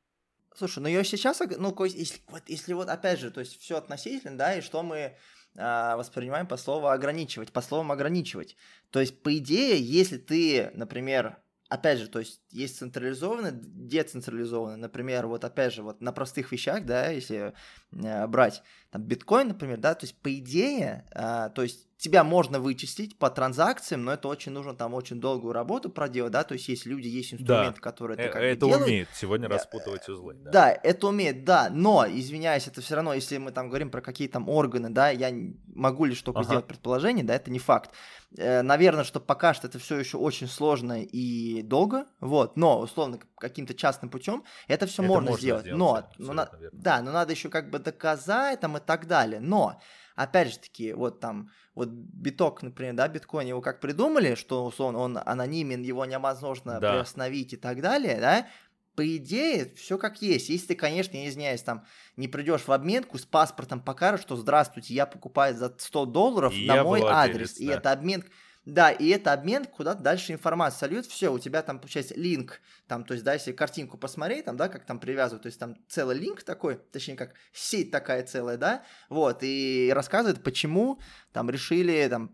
Слушай, ну ее сейчас, ну, если вот, если вот опять же, то есть все относительно, да, и что мы а, воспринимаем по слову ограничивать, по словам ограничивать. То есть, по идее, если ты, например, опять же, то есть есть централизованно, децентрализованно, например, вот опять же, вот на простых вещах, да, если э, брать там биткоин, например, да, то есть по идее, э, то есть тебя можно вычислить по транзакциям, но это очень нужно там очень долгую работу проделать, да, то есть есть люди, есть инструменты, да. которые это э, как Это бы делают. умеет сегодня распутывать узлы. Да. да, это умеет, да, но, извиняюсь, это все равно, если мы там говорим про какие там органы, да, я могу лишь только ага. сделать предположение, да, это не факт. Э, наверное, что пока что это все еще очень сложно и долго, вот, но, условно, каким-то частным путем это все можно, можно сделать, сделать но, но на, да, но надо еще как бы доказать там и так далее, но опять же таки, вот там, вот биток, например, да, биткоин, его как придумали, что, условно, он анонимен, его невозможно да. приостановить и так далее, да, по идее, все как есть. Если ты, конечно, не извиняюсь, там, не придешь в обменку с паспортом, покажешь, что здравствуйте, я покупаю за 100 долларов и на мой адрес, да. и это обмен да, и это обмен куда-то дальше информация сольют, все, у тебя там, получается, линк, там, то есть, да, если картинку посмотреть, там, да, как там привязывают, то есть, там целый линк такой, точнее, как сеть такая целая, да, вот, и рассказывает, почему там решили, там,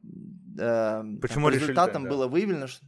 э, почему там, результатом решили, да. было выявлено, что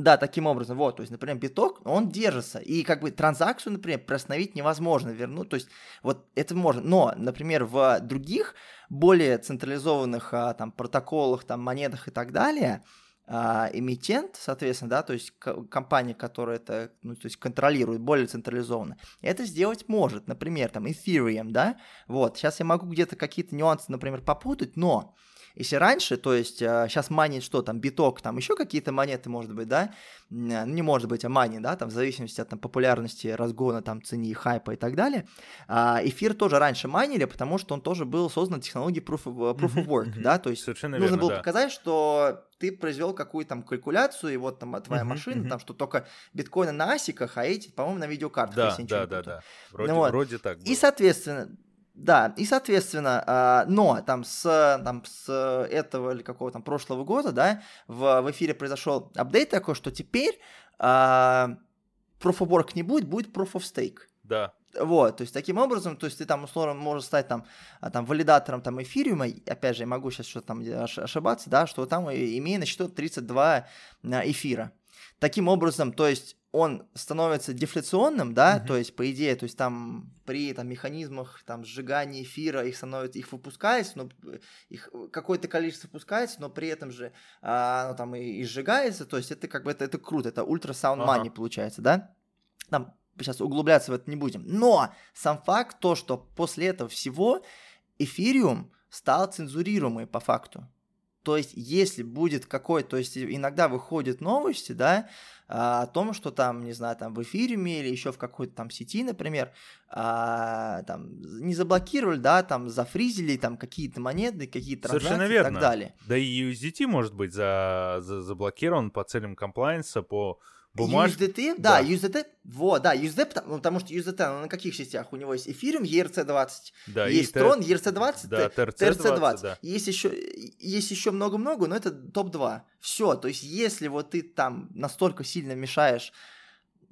да, таким образом, вот, то есть, например, биток, он держится, и как бы транзакцию, например, приостановить невозможно, вернуть, то есть, вот это можно, но, например, в других более централизованных а, там протоколах, там монетах и так далее, а, эмитент, соответственно, да, то есть компания, которая это, ну, то есть контролирует более централизованно, это сделать может, например, там Ethereum, да, вот, сейчас я могу где-то какие-то нюансы, например, попутать, но если раньше, то есть сейчас а, манит что там, биток, там еще какие-то монеты, может быть, да, ну не может быть, а мани, да, там в зависимости от там, популярности, разгона, там цены, хайпа и так далее. А, эфир тоже раньше майнили, потому что он тоже был создан технологией proof of, proof of work, да, то есть Совершенно нужно верно, было да. показать, что ты произвел какую-то там калькуляцию, и вот там твоя машина, там что только биткоины на асиках, а эти, по-моему, на видеокартах, да, если да, да, да. Вроде, ну, вот. вроде так было. И, соответственно, да, и соответственно, э, но там с, там с этого или какого там прошлого года, да, в, в эфире произошел апдейт такой, что теперь э, Proof of Work не будет, будет Proof of Stake. Да. Вот, то есть таким образом, то есть ты там условно можешь стать там, а, там валидатором там эфириума, опять же, я могу сейчас что-то там ошибаться, да, что там имея на счету 32 эфира. Таким образом, то есть он становится дефляционным, да, mm-hmm. то есть по идее, то есть там при там механизмах там сжигания эфира их становится, их выпускается, но их какое-то количество выпускается, но при этом же а, оно там и, и сжигается, то есть это как бы это, это круто, это ультра саунд money ага. получается, да, там сейчас углубляться в это не будем, но сам факт то, что после этого всего эфириум стал цензурируемый по факту, то есть, если будет какой, то есть иногда выходят новости, да, а, о том, что там, не знаю, там в эфире или еще в какой-то там сети, например, а, там не заблокировали, да, там зафризили там какие-то монеты, какие-то транзакции верно. и так далее. Да и USDT может быть за, за, заблокирован по целям комплайенса, по бумаж... USDT, да, да, USDT, вот, да, USDT, потому, потому что USDT, ну, на каких сетях? У него есть Ethereum, ERC20, да, есть Tron, ERC20, да, TRC20, да. есть еще, есть еще много-много, но это топ-2. Все, то есть если вот ты там настолько сильно мешаешь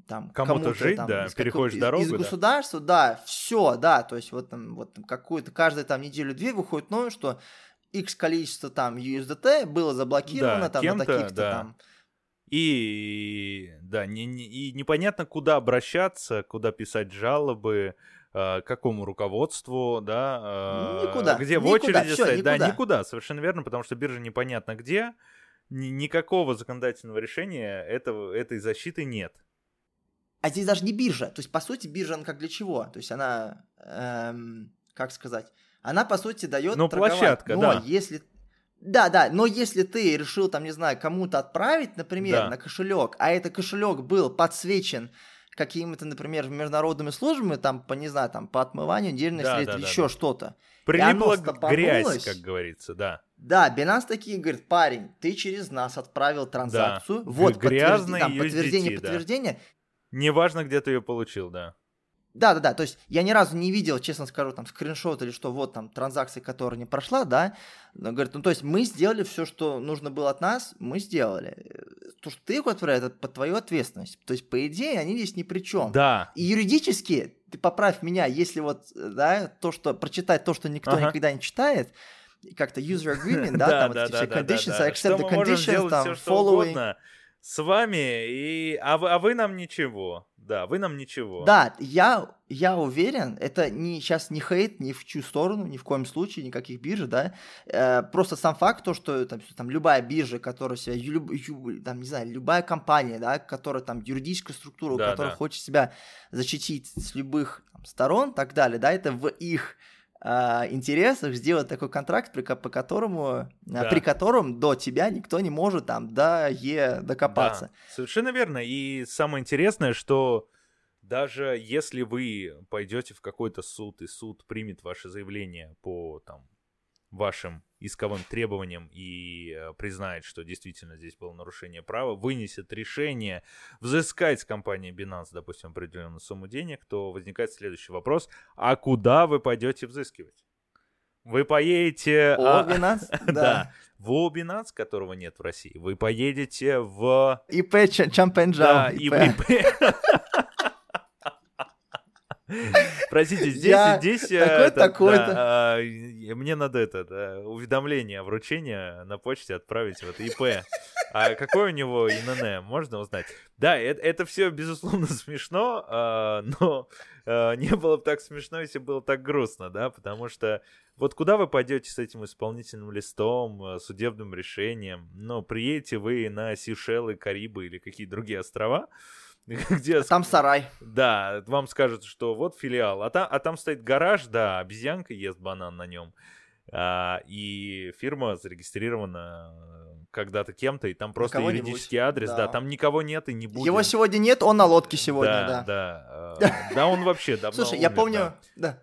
там кому-то, кому жить, там, да, из переходишь из, дорогу, из государства, да, да все, да, то есть вот там вот какую-то каждую там неделю-две выходит новое, что X количество там USDT было заблокировано да, там на таких-то да. там и да, не, не, и непонятно, куда обращаться, куда писать жалобы, э, какому руководству, да, никуда, где никуда, в очереди все, стоять. Никуда. Да, никуда, совершенно верно, потому что биржа непонятно где, ни, никакого законодательного решения этого, этой защиты нет. А здесь даже не биржа. То есть, по сути, биржа, она как для чего? То есть, она, эм, как сказать, она, по сути, дает Ну, торговать. площадка, Но да. если да, да, но если ты решил там, не знаю, кому-то отправить, например, да. на кошелек, а этот кошелек был подсвечен какими-то, например, международными службами, там, по, не знаю, там, по отмыванию денежных да, средств да, или да, еще да. что-то. Прилипла грязь, как говорится, да. Да, Binance такие говорит, парень, ты через нас отправил транзакцию, да. вот Грязный подтверждение, там, подтверждение, да. подтверждение. Неважно, где ты ее получил, да. Да, да, да. То есть я ни разу не видел, честно скажу, там скриншот или что, вот там транзакция, которая не прошла, да. Но говорит, ну то есть мы сделали все, что нужно было от нас, мы сделали. То, что ты их отправляешь, это под твою ответственность. То есть, по идее, они здесь ни при чем. Да. И юридически, ты поправь меня, если вот, да, то, что прочитать то, что никто ага. никогда не читает, как-то user agreement, да, там эти все conditions, accept the conditions, там, following. С вами, и... а, вы, а вы нам ничего. Да, вы нам ничего. Да, я, я уверен, это не, сейчас не хейт ни в чью сторону, ни в коем случае, никаких бирж, да. Э, просто сам факт, то, что там, там любая биржа, которая себя, люб, там, не знаю, любая компания, да, которая там юридическая структура, да, которая да. хочет себя защитить с любых там, сторон, так далее, да, это в их интересах сделать такой контракт, при, по которому, а, да. при котором до тебя никто не может там до Е докопаться. Да, совершенно верно. И самое интересное, что даже если вы пойдете в какой-то суд, и суд примет ваше заявление по там, вашим исковым требованиям и э, признает, что действительно здесь было нарушение права, вынесет решение взыскать с компании Binance, допустим, определенную сумму денег, то возникает следующий вопрос. А куда вы пойдете взыскивать? Вы поедете... О, а... Binance? да. В ООО Binance, которого нет в России. Вы поедете в... ИП Чампенджао. Да, ИП. Простите, здесь, Я здесь э, такой, это, такой да, а, мне надо это да, уведомление, вручение на почте отправить вот ИП. А какой у него ИНН, можно узнать? Да, это, это все безусловно смешно, а, но а, не было бы так смешно, если было так грустно, да, потому что вот куда вы пойдете с этим исполнительным листом, э, судебным решением? Ну, приедете вы на Сейшелы, Карибы или какие-то другие острова, где... А там сарай. Да, вам скажут, что вот филиал, а там, а там стоит гараж, да, обезьянка ест банан на нем. А, и фирма зарегистрирована э, когда-то кем-то, и там просто никого юридический адрес, да. да, там никого нет и не будет. Его сегодня нет, он на лодке сегодня, да. Да, да, э, да он вообще давно Слушай, я помню, да,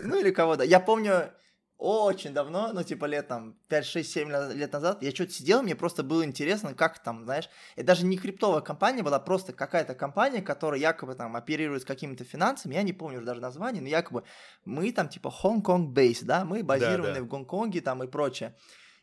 ну или кого, да, я помню, очень давно, ну, типа, лет там 5, 6, 7 лет назад, я что-то сидел, мне просто было интересно, как там, знаешь, это даже не криптовая компания была, просто какая-то компания, которая якобы там оперирует с какими-то финансами, я не помню уже даже название, но якобы мы там, типа, Hong-Kong base, да, мы базированы да, да. в Гонконге там и прочее.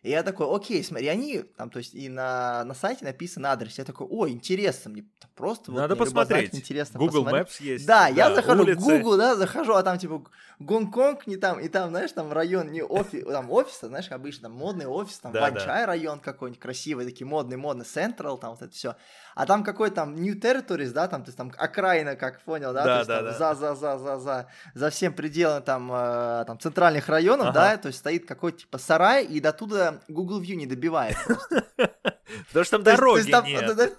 И я такой, окей, смотри, они там, то есть и на, на сайте написан адрес. Я такой, ой, интересно, мне просто Надо вот, посмотреть. интересно Google посмотреть. Maps есть. Да, да, я захожу улицы. в Google, да, захожу, а там типа Гонконг не там, и там, знаешь, там район не офис, там офиса, знаешь, обычно там модный офис, там да, Ванчай да. район какой-нибудь красивый, такие модный, модный, Central, там вот это все. А там какой там New Territories, да, там, то есть там окраина, как понял, да, да, то есть, да, там, да. за, за, за, за, за, за всем пределом там, э, там центральных районов, ага. да, то есть стоит какой-то типа сарай, и до туда Google View не добивает Потому что там дороги нет.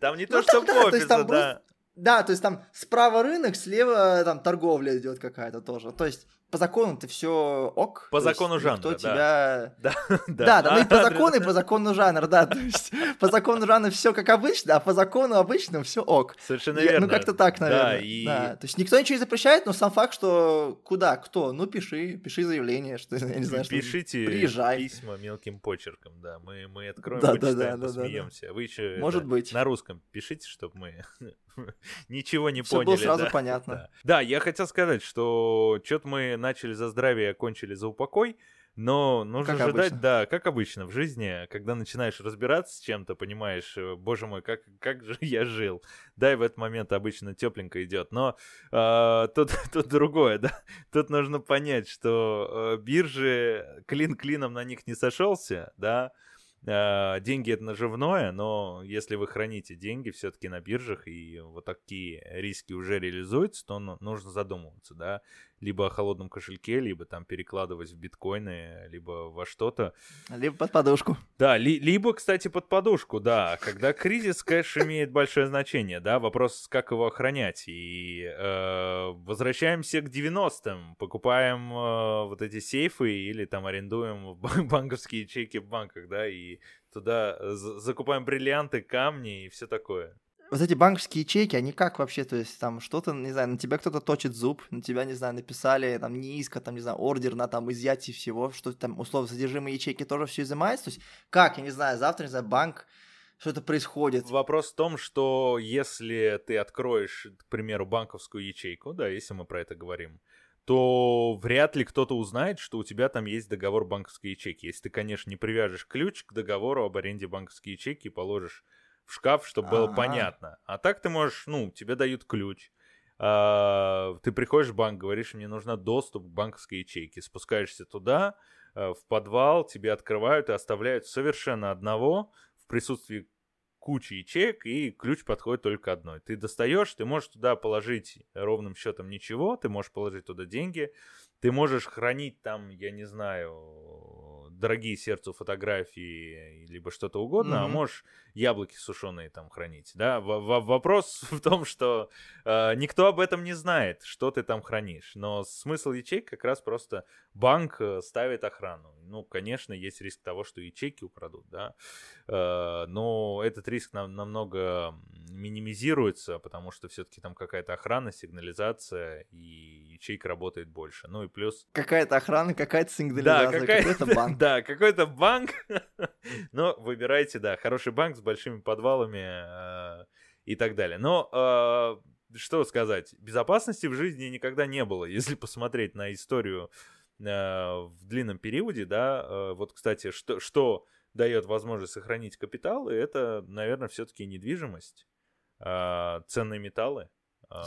Там не то, ну, что офиса, да. Да, то есть там справа рынок, слева там торговля идет какая-то тоже. То есть по закону ты все ок. По закону жанра, Кто да. тебя... Да, Да, да, ну и по закону, и по закону жанра, да. То есть по закону жанра все как обычно, а по закону обычному все ок. Совершенно Я- верно. Ну, как-то так, наверное. Да, и... Да, То есть никто ничего не запрещает, но сам факт, что куда, кто, ну пиши, пиши заявление, что я не знаю, что Пишите приезжай. письма мелким почерком, да. Мы, мы откроем, Да, да, почитаем, да, да, да, да. посмеемся. Вы еще Может быть. на русском пишите, чтобы мы ничего не Всё поняли. было сразу да. понятно. Да. Да, я хотел сказать, что что-то мы начали за здравие, а кончили за упокой. Но нужно Как ожидать, обычно. да, как обычно в жизни, когда начинаешь разбираться с чем-то, понимаешь, э, боже мой, как, как же я жил. Да, и в этот момент обычно тепленько идет. Но а, тут, тут другое, да. Тут нужно понять, что э, биржи, клин клином на них не сошелся, да. А, деньги это наживное, но если вы храните деньги все-таки на биржах и вот такие риски уже реализуются, то ну, нужно задумываться, да, либо о холодном кошельке, либо там перекладывать в биткоины, либо во что-то. Либо под подушку. Да, ли- либо, кстати, под подушку, да. Когда кризис, кэш имеет большое значение, да. Вопрос, как его охранять. И э, возвращаемся к 90-м. Покупаем э, вот эти сейфы или там арендуем бан- банковские ячейки в банках, да, и туда за- закупаем бриллианты, камни и все такое. Вот эти банковские ячейки, они как вообще, то есть там что-то, не знаю, на тебя кто-то точит зуб, на тебя, не знаю, написали там не там, не знаю, ордер на там изъятие всего, что там, условно, содержимое ячейки тоже все изымается, то есть как, я не знаю, завтра, не знаю, банк, что-то происходит. Вопрос в том, что если ты откроешь, к примеру, банковскую ячейку, да, если мы про это говорим, то вряд ли кто-то узнает, что у тебя там есть договор банковской ячейки. Если ты, конечно, не привяжешь ключ к договору об аренде банковской ячейки и положишь в шкаф, чтобы было Ага. понятно. А так ты можешь, ну, тебе дают ключ. а, ты приходишь в банк, говоришь, мне нужна доступ к банковской ячейке. Спускаешься туда, э, в подвал, тебе открывают и оставляют совершенно одного в присутствии кучи ячеек, и ключ подходит только одной. Ты достаешь, ты можешь туда положить ровным счетом ничего, ты можешь положить туда деньги, ты можешь хранить там, я не знаю, дорогие сердцу фотографии, либо что-то угодно, а Мгм. можешь яблоки сушеные там хранить, да. В- в- вопрос в том, что э, никто об этом не знает, что ты там хранишь, но смысл ячейк как раз просто банк э, ставит охрану. Ну, конечно, есть риск того, что ячейки украдут, да, Э, но этот риск нам- намного минимизируется, потому что все-таки там какая-то охрана, сигнализация, и ячейка работает больше. Ну и плюс Какая-то охрана, какая-то да, сигнализация, какая- какой-то банк. Да, какой-то банк. Но выбирайте, да, хороший банк с большими подвалами э, и так далее. Но что сказать, безопасности в жизни никогда не было. Если посмотреть на историю в длинном периоде, да, э, вот, кстати, что, что дает возможность сохранить капитал, это, наверное, все-таки недвижимость, э, ценные металлы. э,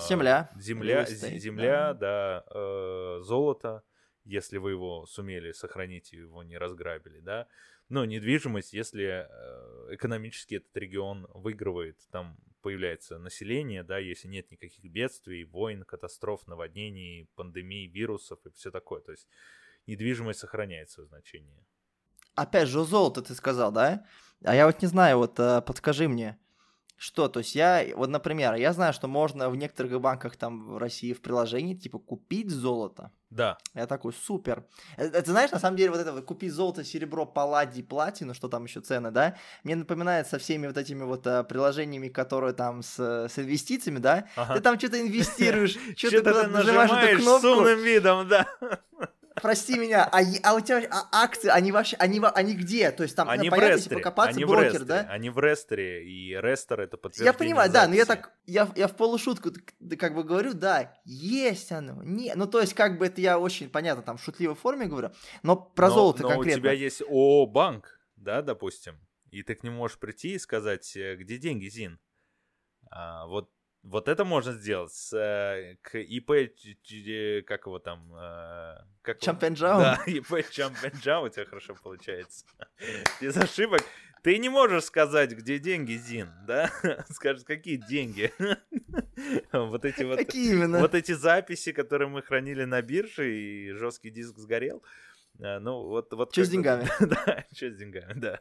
Земля. Земля, земля, да, э, золото, если вы его сумели сохранить и его не разграбили, да. Но недвижимость, если э, экономически этот регион выигрывает, там появляется население, да, если нет никаких бедствий, войн, катастроф, наводнений, пандемий, вирусов и все такое. То есть недвижимость сохраняет свое значение. Опять же, золото ты сказал, да? А я вот не знаю, вот э, подскажи мне, что, то есть я, вот, например, я знаю, что можно в некоторых банках там в России в приложении, типа, купить золото. Да, Я такой, супер. Э, Это, знаешь, на самом деле, вот это вот купить золото, серебро, палладий, платину, что там еще цены, да, мне напоминает со всеми вот этими вот э, приложениями, которые там с, с инвестициями, да, Ага. ты там что-то инвестируешь, что-то ты нажимаешь эту с кнопку, умным видом, да. прости меня, а, а у тебя а акции, они вообще, они, они где? То есть там, Они в понятно, если рестере, покопаться, они в брокер, рестере, да? они в рестере, и рестер это подтверждение Я понимаю, да, но я записи. так, я, я в полушутку как бы говорю, да, есть оно, не, ну то есть как бы это я очень понятно там в шутливой форме говорю, но про но, золото но конкретно. у тебя есть ООО банк, да, допустим, и ты к нему можешь прийти и сказать, э, где деньги, Зин. А, вот, вот это можно сделать с, э, к ИП, как его там, э, как Чампенджау? Да, ИП Чампенджау у тебя хорошо получается. Без ошибок. Ты не можешь сказать, где деньги, Зин, да? Скажешь, какие деньги? Вот эти вот... Какие именно? Вот эти записи, которые мы хранили на бирже, и жесткий диск сгорел. а, Ну, вот... вот Чё с деньгами? Да, что с деньгами, да.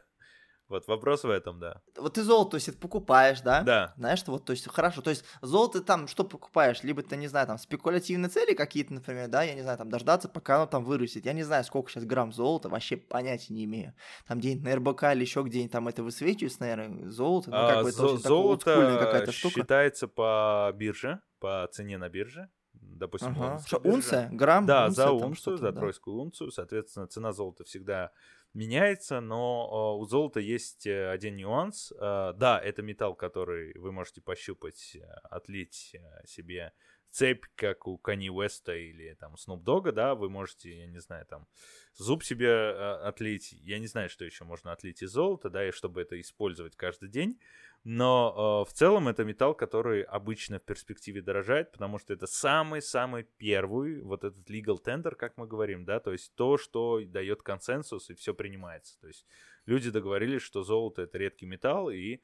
Вот вопрос в этом, да. Вот ты золото, то есть, это покупаешь, да? Да. Знаешь, вот, то есть, хорошо, то есть, золото там, что покупаешь? Либо ты, не знаю, там, спекулятивные цели какие-то, например, да, я не знаю, там, дождаться, пока оно там вырастет. Я не знаю, сколько сейчас грамм золота, вообще понятия не имею. Там где-нибудь на РБК или еще где-нибудь там это высвечивается, наверное, золото, ну, как А, бы это зо- олдскульная какая-то золото штука. считается по бирже, по цене на бирже. Допустим, Ага. Что, унция? Грамм? Да, унция, за унцию, за да. тройскую унцию. Соответственно, цена золота всегда меняется, но э, у золота есть э, один нюанс. Э, Да, это металл, который вы можете пощупать, отлить себе цепь, как у Кани Уэста или там Снуп Дога, да, вы можете, я не знаю, там зуб себе отлить, я не знаю, что еще можно отлить из золота, да, и чтобы это использовать каждый день, но э, в целом это металл, который обычно в перспективе дорожает, потому что это самый-самый первый вот этот legal tender, как мы говорим, да, то есть то, что дает консенсус и все принимается, то есть люди договорились, что золото это редкий металл и э,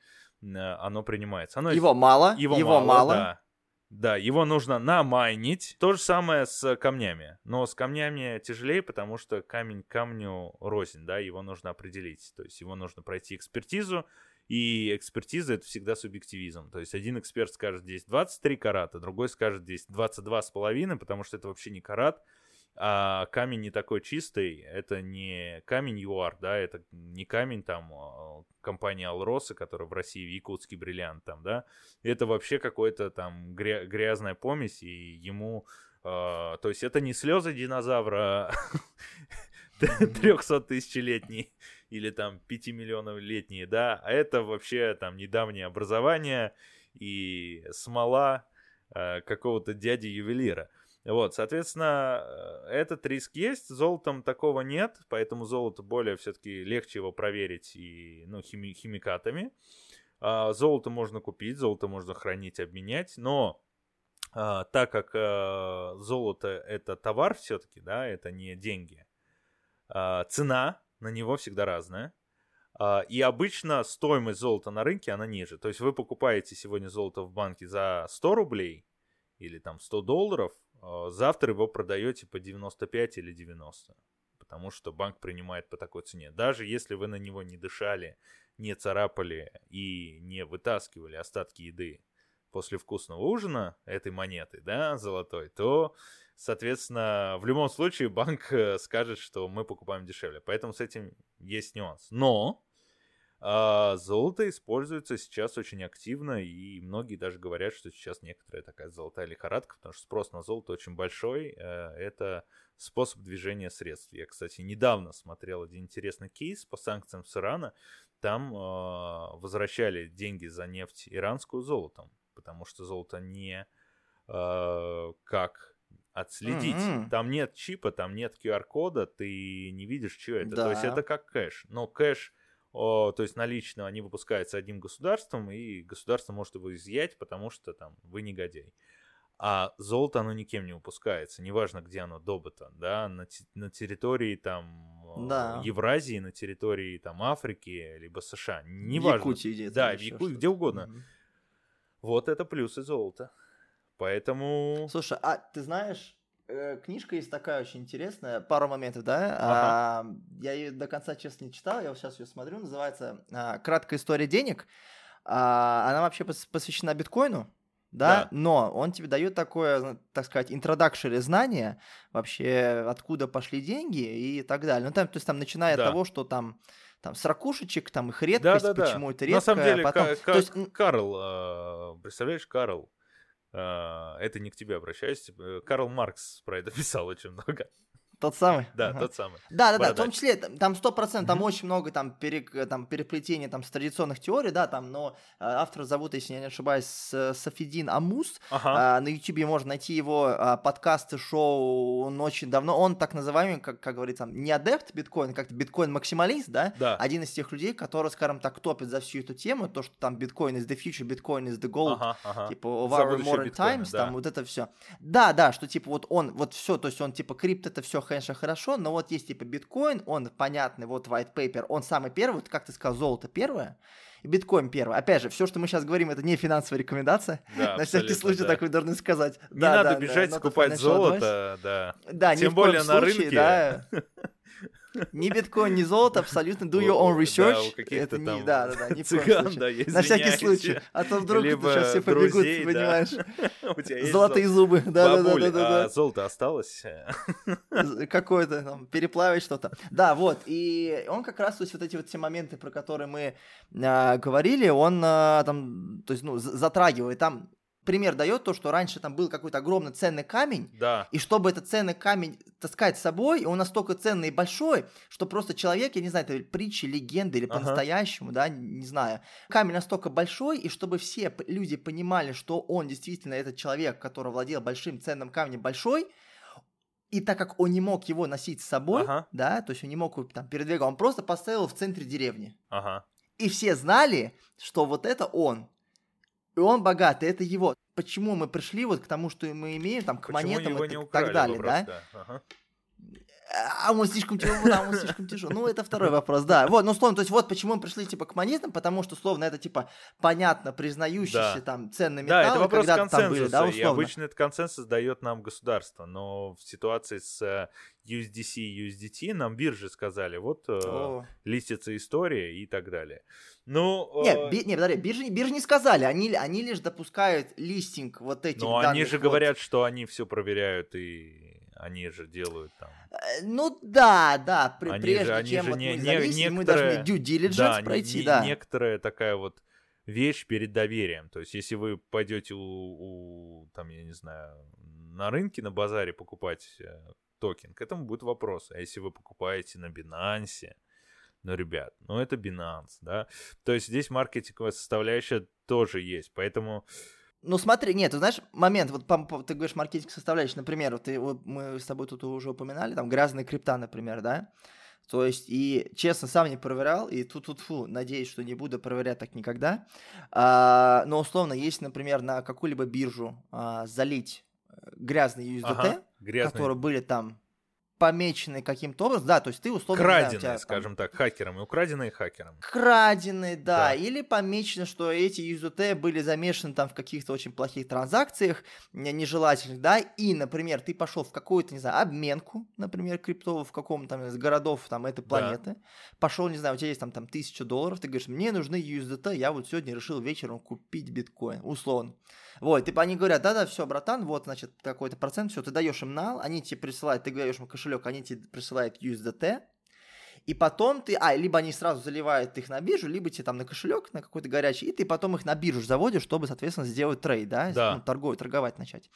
оно принимается. Оно Его мало, его, его, мало. Да. Да, его нужно намайнить. То же самое с камнями. Но с камнями тяжелее, потому что камень камню рознь, да, его нужно определить. То есть его нужно пройти экспертизу, и экспертиза это всегда субъективизм. То есть один эксперт скажет здесь 23 карата, другой скажет здесь 22,5, потому что это вообще не карат, а камень не такой чистый, это не камень ЮАР, да, это не камень там а, компании Алроса, которая в России якутский бриллиант там, да, это вообще какой-то там гря- грязная помесь, и ему, а, то есть это не слезы динозавра 300 тысячелетний или там 5 миллионов летние, да, а это вообще там недавнее образование и смола а, какого-то дяди-ювелира. Вот, соответственно, э, этот риск есть, золотом такого нет, поэтому золото более все-таки легче его проверить и, ну, хими- химикатами. А, золото можно купить, золото можно хранить, обменять, но а, так как а, золото это товар все-таки, да, это не деньги, а, цена на него всегда разная. И обычно стоимость золота на рынке, она ниже. То есть вы покупаете сегодня золото в банке за 100 рублей или там 100 долларов, а, завтра его продаете по 95 или 90. Потому что банк принимает по такой цене. Даже если вы на него не дышали, не царапали и не вытаскивали остатки еды после вкусного ужина этой монеты, да, золотой, то, соответственно, в любом случае банк э, скажет, что мы покупаем дешевле. Поэтому с этим есть нюанс. Но а, золото используется сейчас очень активно, и многие даже говорят, что сейчас некоторая такая золотая лихорадка, потому что спрос на золото очень большой. э, Это способ движения средств. Я, кстати, недавно смотрел один интересный кейс по санкциям с Ирана. Там а, возвращали деньги за нефть иранскую золотом, потому что золото не а, как отследить. Мгм. Там нет чипа, там нет QR-кода, ты не видишь, что это. То есть Да. это как кэш. Но кэш, о, то есть налично, они выпускаются одним государством, и государство может его изъять, потому что там вы негодяй. А золото, оно никем не выпускается, неважно, где оно добыто, да, на, те- на территории там э, Да. Евразии, на территории там Африки, либо США, неважно. Якутии где-то Да, в ещё Яку- что-то. где угодно. Мгм. Вот это плюсы золота. Поэтому... Слушай, а ты знаешь, э, книжка есть такая очень интересная, пару моментов, да? Ага. А, я ее до конца, честно, не читал, я вот сейчас ее смотрю, называется а, «Краткая история денег». А, она вообще пос- посвящена биткоину, да? Да. но он тебе дает такое, так сказать, интродакшери знания, вообще откуда пошли деньги и так далее. Ну, там, то есть там, начиная Да. от того, что там там с ракушечек, там их редкость, Да-да-да. почему это редко. На самом деле, потом... Ка- то есть, Карл, э, представляешь, Карл, э, это не к тебе обращаюсь, Карл Маркс про это писал очень много. Тот самый. Да, Ага. тот самый. Да, да, да, в том числе, там- сто процентов, там очень много там, перек- там переплетений там с традиционных теорий, да, там, но э, автор зовут, если я не ошибаюсь, С- Сафидин Амус, Ага. А, на ютубе можно найти его а, подкасты, шоу, он очень давно, он так называемый, как, как говорится, не адепт биткоина, как-то биткоин-максималист, да, Да. один из тех людей, который, скажем так, топит за всю эту тему, то, что там биткоин is the future, биткоин is the gold, Ага, ага. типа of our modern биткоина, times, да. там вот это все. Да, да, что типа вот он, вот все, то есть он типа крипт это все, конечно, хорошо, но вот есть типа биткоин, он понятный, вот white paper, он самый первый, вот как ты сказал, золото первое, и биткоин первый. Опять же, все, что мы сейчас говорим, это не финансовая рекомендация. Да, На всякий случай да. так вы должны сказать. Не Да, надо да, да, бежать a скупать financial advice. золото, да. Да, Тем более на случае, рынке. да. Ни биткоин, ни золото, абсолютно do your own research. Да, это там не, да, да, да, коем цыган, да, я На всякий случай. А то вдруг Либо сейчас все побегут, друзей, понимаешь. Золотые зол- зубы, да, да, да, да, да, а золото осталось? Какое-то там, переплавить что-то. Да, вот. И он как раз, то есть вот эти вот все моменты, про которые мы а, говорили, он а, там, то есть, ну, затрагивает. Там пример дает то, что раньше там был какой-то огромный ценный камень, Да. И чтобы этот ценный камень таскать с собой, и он настолько ценный и большой, что просто человек, я не знаю, это притча, легенда или Ага. по-настоящему, да, не знаю. Камень настолько большой, и чтобы все люди понимали, что он действительно этот человек, который владел большим ценным камнем большой, и так как он не мог его носить с собой, Ага. да, то есть он не мог его там передвигать, он просто поставил в центре деревни. Ага. И все знали, что вот это он. И он богатый, это его. Почему мы пришли вот к тому, что мы имеем, там, к Почему монетам и так- так далее, вопрос, да? Ага. А он слишком тяжелый, а он слишком тяжелый. Ну, это второй вопрос, да. Вот, ну, условно, то есть вот почему мы пришли, типа, к монетам, потому что, условно, это, типа, понятно, признающиеся, Да. там, ценные Да, металлы, это вопрос консенсуса, были, да, и условно. обычно этот консенсус дает нам государство, но в ситуации с э, USDC и USDT нам биржи сказали, вот э, О. листится история и так далее. Ну, э, Не, би- не, подожди, биржи, биржи не сказали, они, они лишь допускают листинг вот этих но они данных же вот. говорят, что они все проверяют и они же делают там. Э, Ну да, да, пр- Они прежде же- они чем же вот не- мы зависим, мы некоторые- должны due diligence Да, пройти, не- да. некоторая такая вот вещь перед доверием. То есть, если вы пойдете у, у, там, я не знаю, на рынке, на базаре покупать э, токен, к этому будет вопрос. А если вы покупаете на Binance, ну, ребят, ну это Binance, да. То есть здесь маркетинговая составляющая тоже есть. Поэтому Ну смотри, нет, ты знаешь, момент, вот ты говоришь маркетинг составляющий, например, вот, ты, вот мы с тобой тут уже упоминали, там, грязная крипта, например, да? То есть, и честно, сам не проверял, и тут тут фу, надеюсь, что не буду проверять так никогда. А, но условно, если, например, на какую-либо биржу а, залить э, грязные USDT, ага, грязный, которые были там помечены каким-то образом, да, то есть ты условно... краденые, тебя там скажем так, хакерами, украденные хакерами. крадены, да, Да. или помечено, что эти USDT были замешаны там в каких-то очень плохих транзакциях, не- нежелательных, да, и, например, ты пошел в какую-то, не знаю, обменку, например, криптовую в каком-то там из городов там этой Да. планеты, пошел, не знаю, у тебя есть там, там тысяча долларов, ты говоришь, мне нужны USDT, я вот сегодня решил вечером купить биткоин, условно. Вот, типа они говорят, да-да, все, братан, вот, значит, такой-то процент, все, ты даешь им нал, они тебе присылают, ты даешь им кошелек, они тебе присылают USDT, и потом ты, а, либо они сразу заливают их на биржу, либо тебе там на кошелек, на какой-то горячий, и ты потом их на биржу заводишь, чтобы, соответственно, сделать трейд, да, Да. ну, торговать, торговать начать.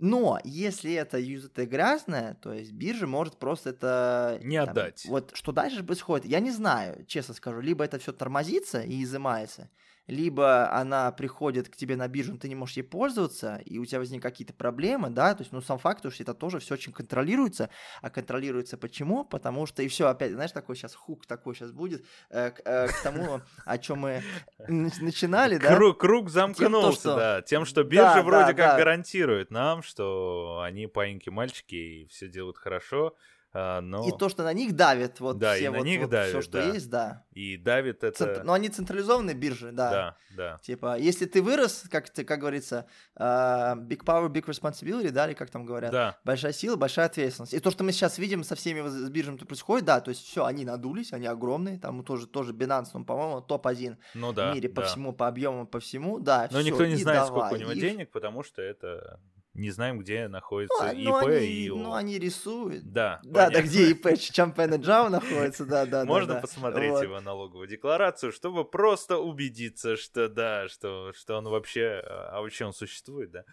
Но если это USDT грязная, то есть биржа может просто это... Не там, отдать. вот что дальше происходит, я не знаю, честно скажу. Либо это все тормозится и изымается, либо она приходит к тебе на биржу, но ты не можешь ей пользоваться, и у тебя возникают какие-то проблемы, да, то есть, ну, сам факт, что это тоже все очень контролируется, а контролируется почему? Потому что, и все, опять, знаешь, такой сейчас хук такой сейчас будет э, к, э, к тому, о чем мы начинали, да? Круг, круг замкнулся, что- да. Тем, что биржа Да, вроде да, как да. гарантирует нам, что они паиньки мальчики и все делают хорошо, но И то, что на них давит, вот Да, и все на вот, них вот давит, все, что да. есть, да. и давит это. Центр- Но они централизованные биржи, да. Да, да. Типа, если ты вырос, как, ты, как говорится, а, big power, big responsibility, да, или как там говорят, Да, большая сила, большая ответственность. И то, что мы сейчас видим со всеми с биржами, что происходит, да, то есть все, они надулись, они огромные, там тоже, тоже Binance, он, по-моему, топ-1 ну да. в мире по да. всему, по объему, по всему, да, Но всё, никто не и знает, сколько у него их. денег, потому что это не знаем, где Ну, находится а- ИП ну, они, и ну, они рисуют. Да, Да, да, понятно. где ИП Чампен и Джао находится, да, да, да. Можно да. посмотреть Вот. его налоговую декларацию, чтобы просто убедиться, что да, что, что он вообще, а вообще он существует, да?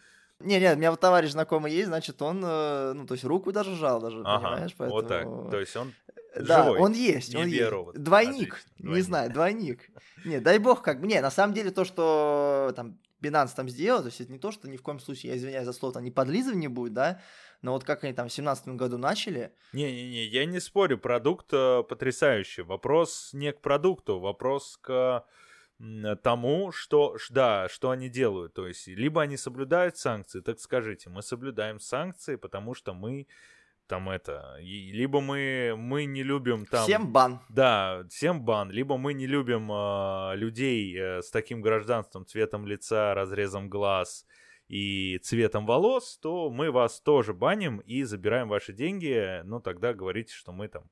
Не, не, у меня вот товарищ знакомый есть, значит, он, э, ну, то есть руку даже жал даже, Ага, понимаешь, поэтому... вот так. То есть он Да, живой. он есть, не он есть. Двойник, Отлично, не двойник. знаю, двойник. Не, дай бог, как не, на самом деле то, что там Binance там сделал, то есть это не то, что ни в коем случае, я извиняюсь за слово, там не подлизывание будет, да, но вот как они там в семнадцатом году начали, Не-не-не, я не спорю, продукт э, потрясающий. Вопрос не к продукту, вопрос к тому, что, да, что они делают. То есть, либо они соблюдают санкции, так скажите, мы соблюдаем санкции, потому что мы там это, и- либо мы, мы не любим там... всем бан. Да, всем бан. Либо мы не любим э, людей э, с таким гражданством, цветом лица, разрезом глаз и цветом волос, то мы вас тоже баним и забираем ваши деньги. Ну, тогда говорите, что мы там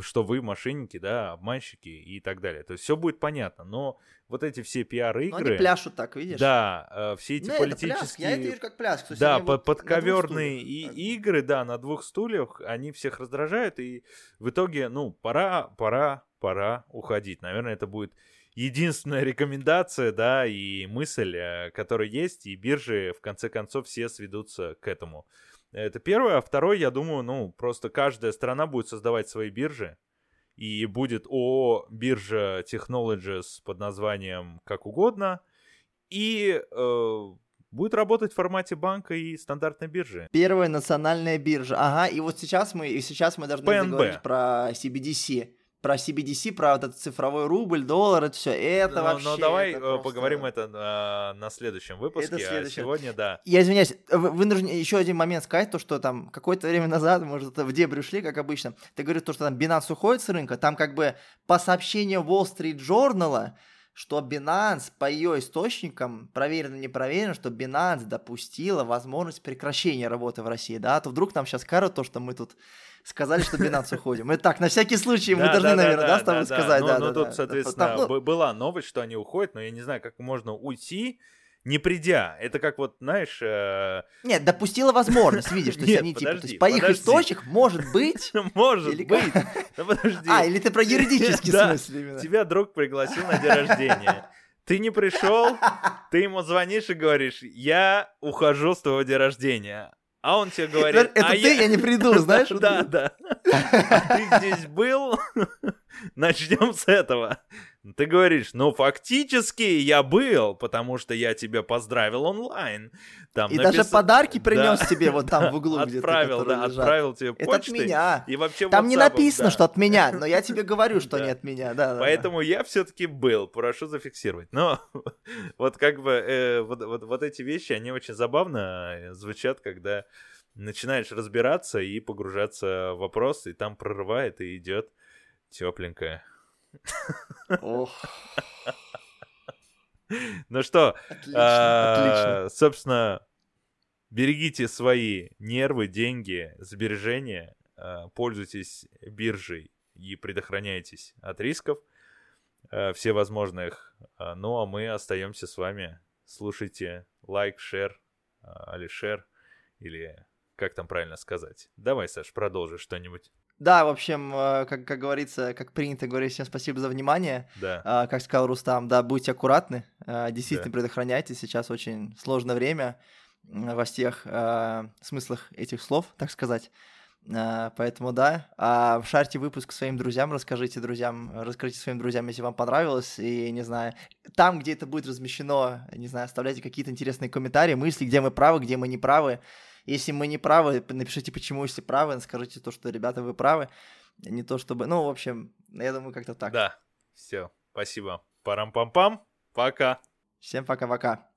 что вы мошенники, да, обманщики и так далее. То есть все будет понятно, но вот эти все пиар-игры... Но они пляшут так, видишь? Да, э, все эти ну, политические... Это Я это вижу как пляск. Да, под, подковерные и игры, да, на двух стульях, они всех раздражают, и в итоге, ну, пора, пора, пора уходить. Наверное, это будет единственная рекомендация, да, и мысль, э, которая есть, и биржи, в конце концов, все сведутся к этому. Это первое. А второе, я думаю, ну, просто каждая страна будет создавать свои биржи. И будет ООО биржа Technologies под названием как угодно. И э, будет работать в формате банка и стандартной биржи. Первая национальная биржа. Ага, и вот сейчас мы, и сейчас мы должны говорить про CBDC про CBDC, про вот этот цифровой рубль, доллар, это все, это но, вообще... Но давай это э, просто... поговорим это на, на следующем выпуске, это следующем. а сегодня, да. Я извиняюсь, вы, вы нужно еще один момент сказать, то, что там какое-то время назад, может, в дебри ушли, как обычно, ты говоришь, то, что там Binance уходит с рынка, там как бы по сообщениям Wall Street Journal, что Binance по ее источникам, проверено, не проверено, что Binance допустила возможность прекращения работы в России, да, а то вдруг нам сейчас скажут то, что мы тут сказали, что Binance уходим. Мы так, на всякий случай, мы должны, наверное, да, с тобой сказать. Ну, ну тут, соответственно, была новость, что они уходят, но я не знаю, как можно уйти, не придя. Это как вот, знаешь... Э... Нет, допустила возможность, видишь, то есть они типа, то есть по их источникам, может быть... Может быть. Подожди. А, или ты про юридический смысл именно. Тебя друг пригласил на день рождения. Ты не пришел, ты ему звонишь и говоришь, я ухожу с твоего дня рождения. А он тебе говорит... Это а ты, я... я не приду, знаешь? Да, да. А ты здесь был? Начнем с этого. Ты говоришь, ну, фактически я был, потому что я тебя поздравил онлайн. Там и напис... даже подарки принес да, тебе вот там да, в углу. Отправил, да, лежат. отправил тебе. Это от меня. И вообще там не написано, да. что от меня, но я тебе говорю, что не от меня. Да, Поэтому я все-таки был, прошу зафиксировать. Но вот как бы э, вот, вот, вот эти вещи, они очень забавно э, звучат, когда начинаешь разбираться и погружаться в вопрос, и там прорывает и идет тепленькое. Ну что, а, собственно, берегите свои нервы, деньги, сбережения, а, пользуйтесь биржей и предохраняйтесь от рисков а, все возможных. Ну а мы остаемся с вами. Слушайте лайк, шер, или шер, или как там правильно сказать. Давай, Саш, продолжи что-нибудь. Да, в общем, э, как, как говорится, как принято говорить, всем спасибо за внимание. Да. А, как сказал Рустам, да, будьте аккуратны, а, действительно да. предохраняйтесь, сейчас очень сложное время во всех а, смыслах этих слов, так сказать. Поэтому да, а шарьте выпуск своим друзьям, расскажите друзьям, расскажите своим друзьям, если вам понравилось, и, не знаю, там, где это будет размещено, не знаю, оставляйте какие-то интересные комментарии, мысли, где мы правы, где мы не правы, если мы не правы, напишите, почему, если правы, скажите то, что, ребята, вы правы. Не то, чтобы... Ну, в общем, я думаю, как-то так. Да, все, спасибо. Парам-пам-пам, пока. Всем пока-пока.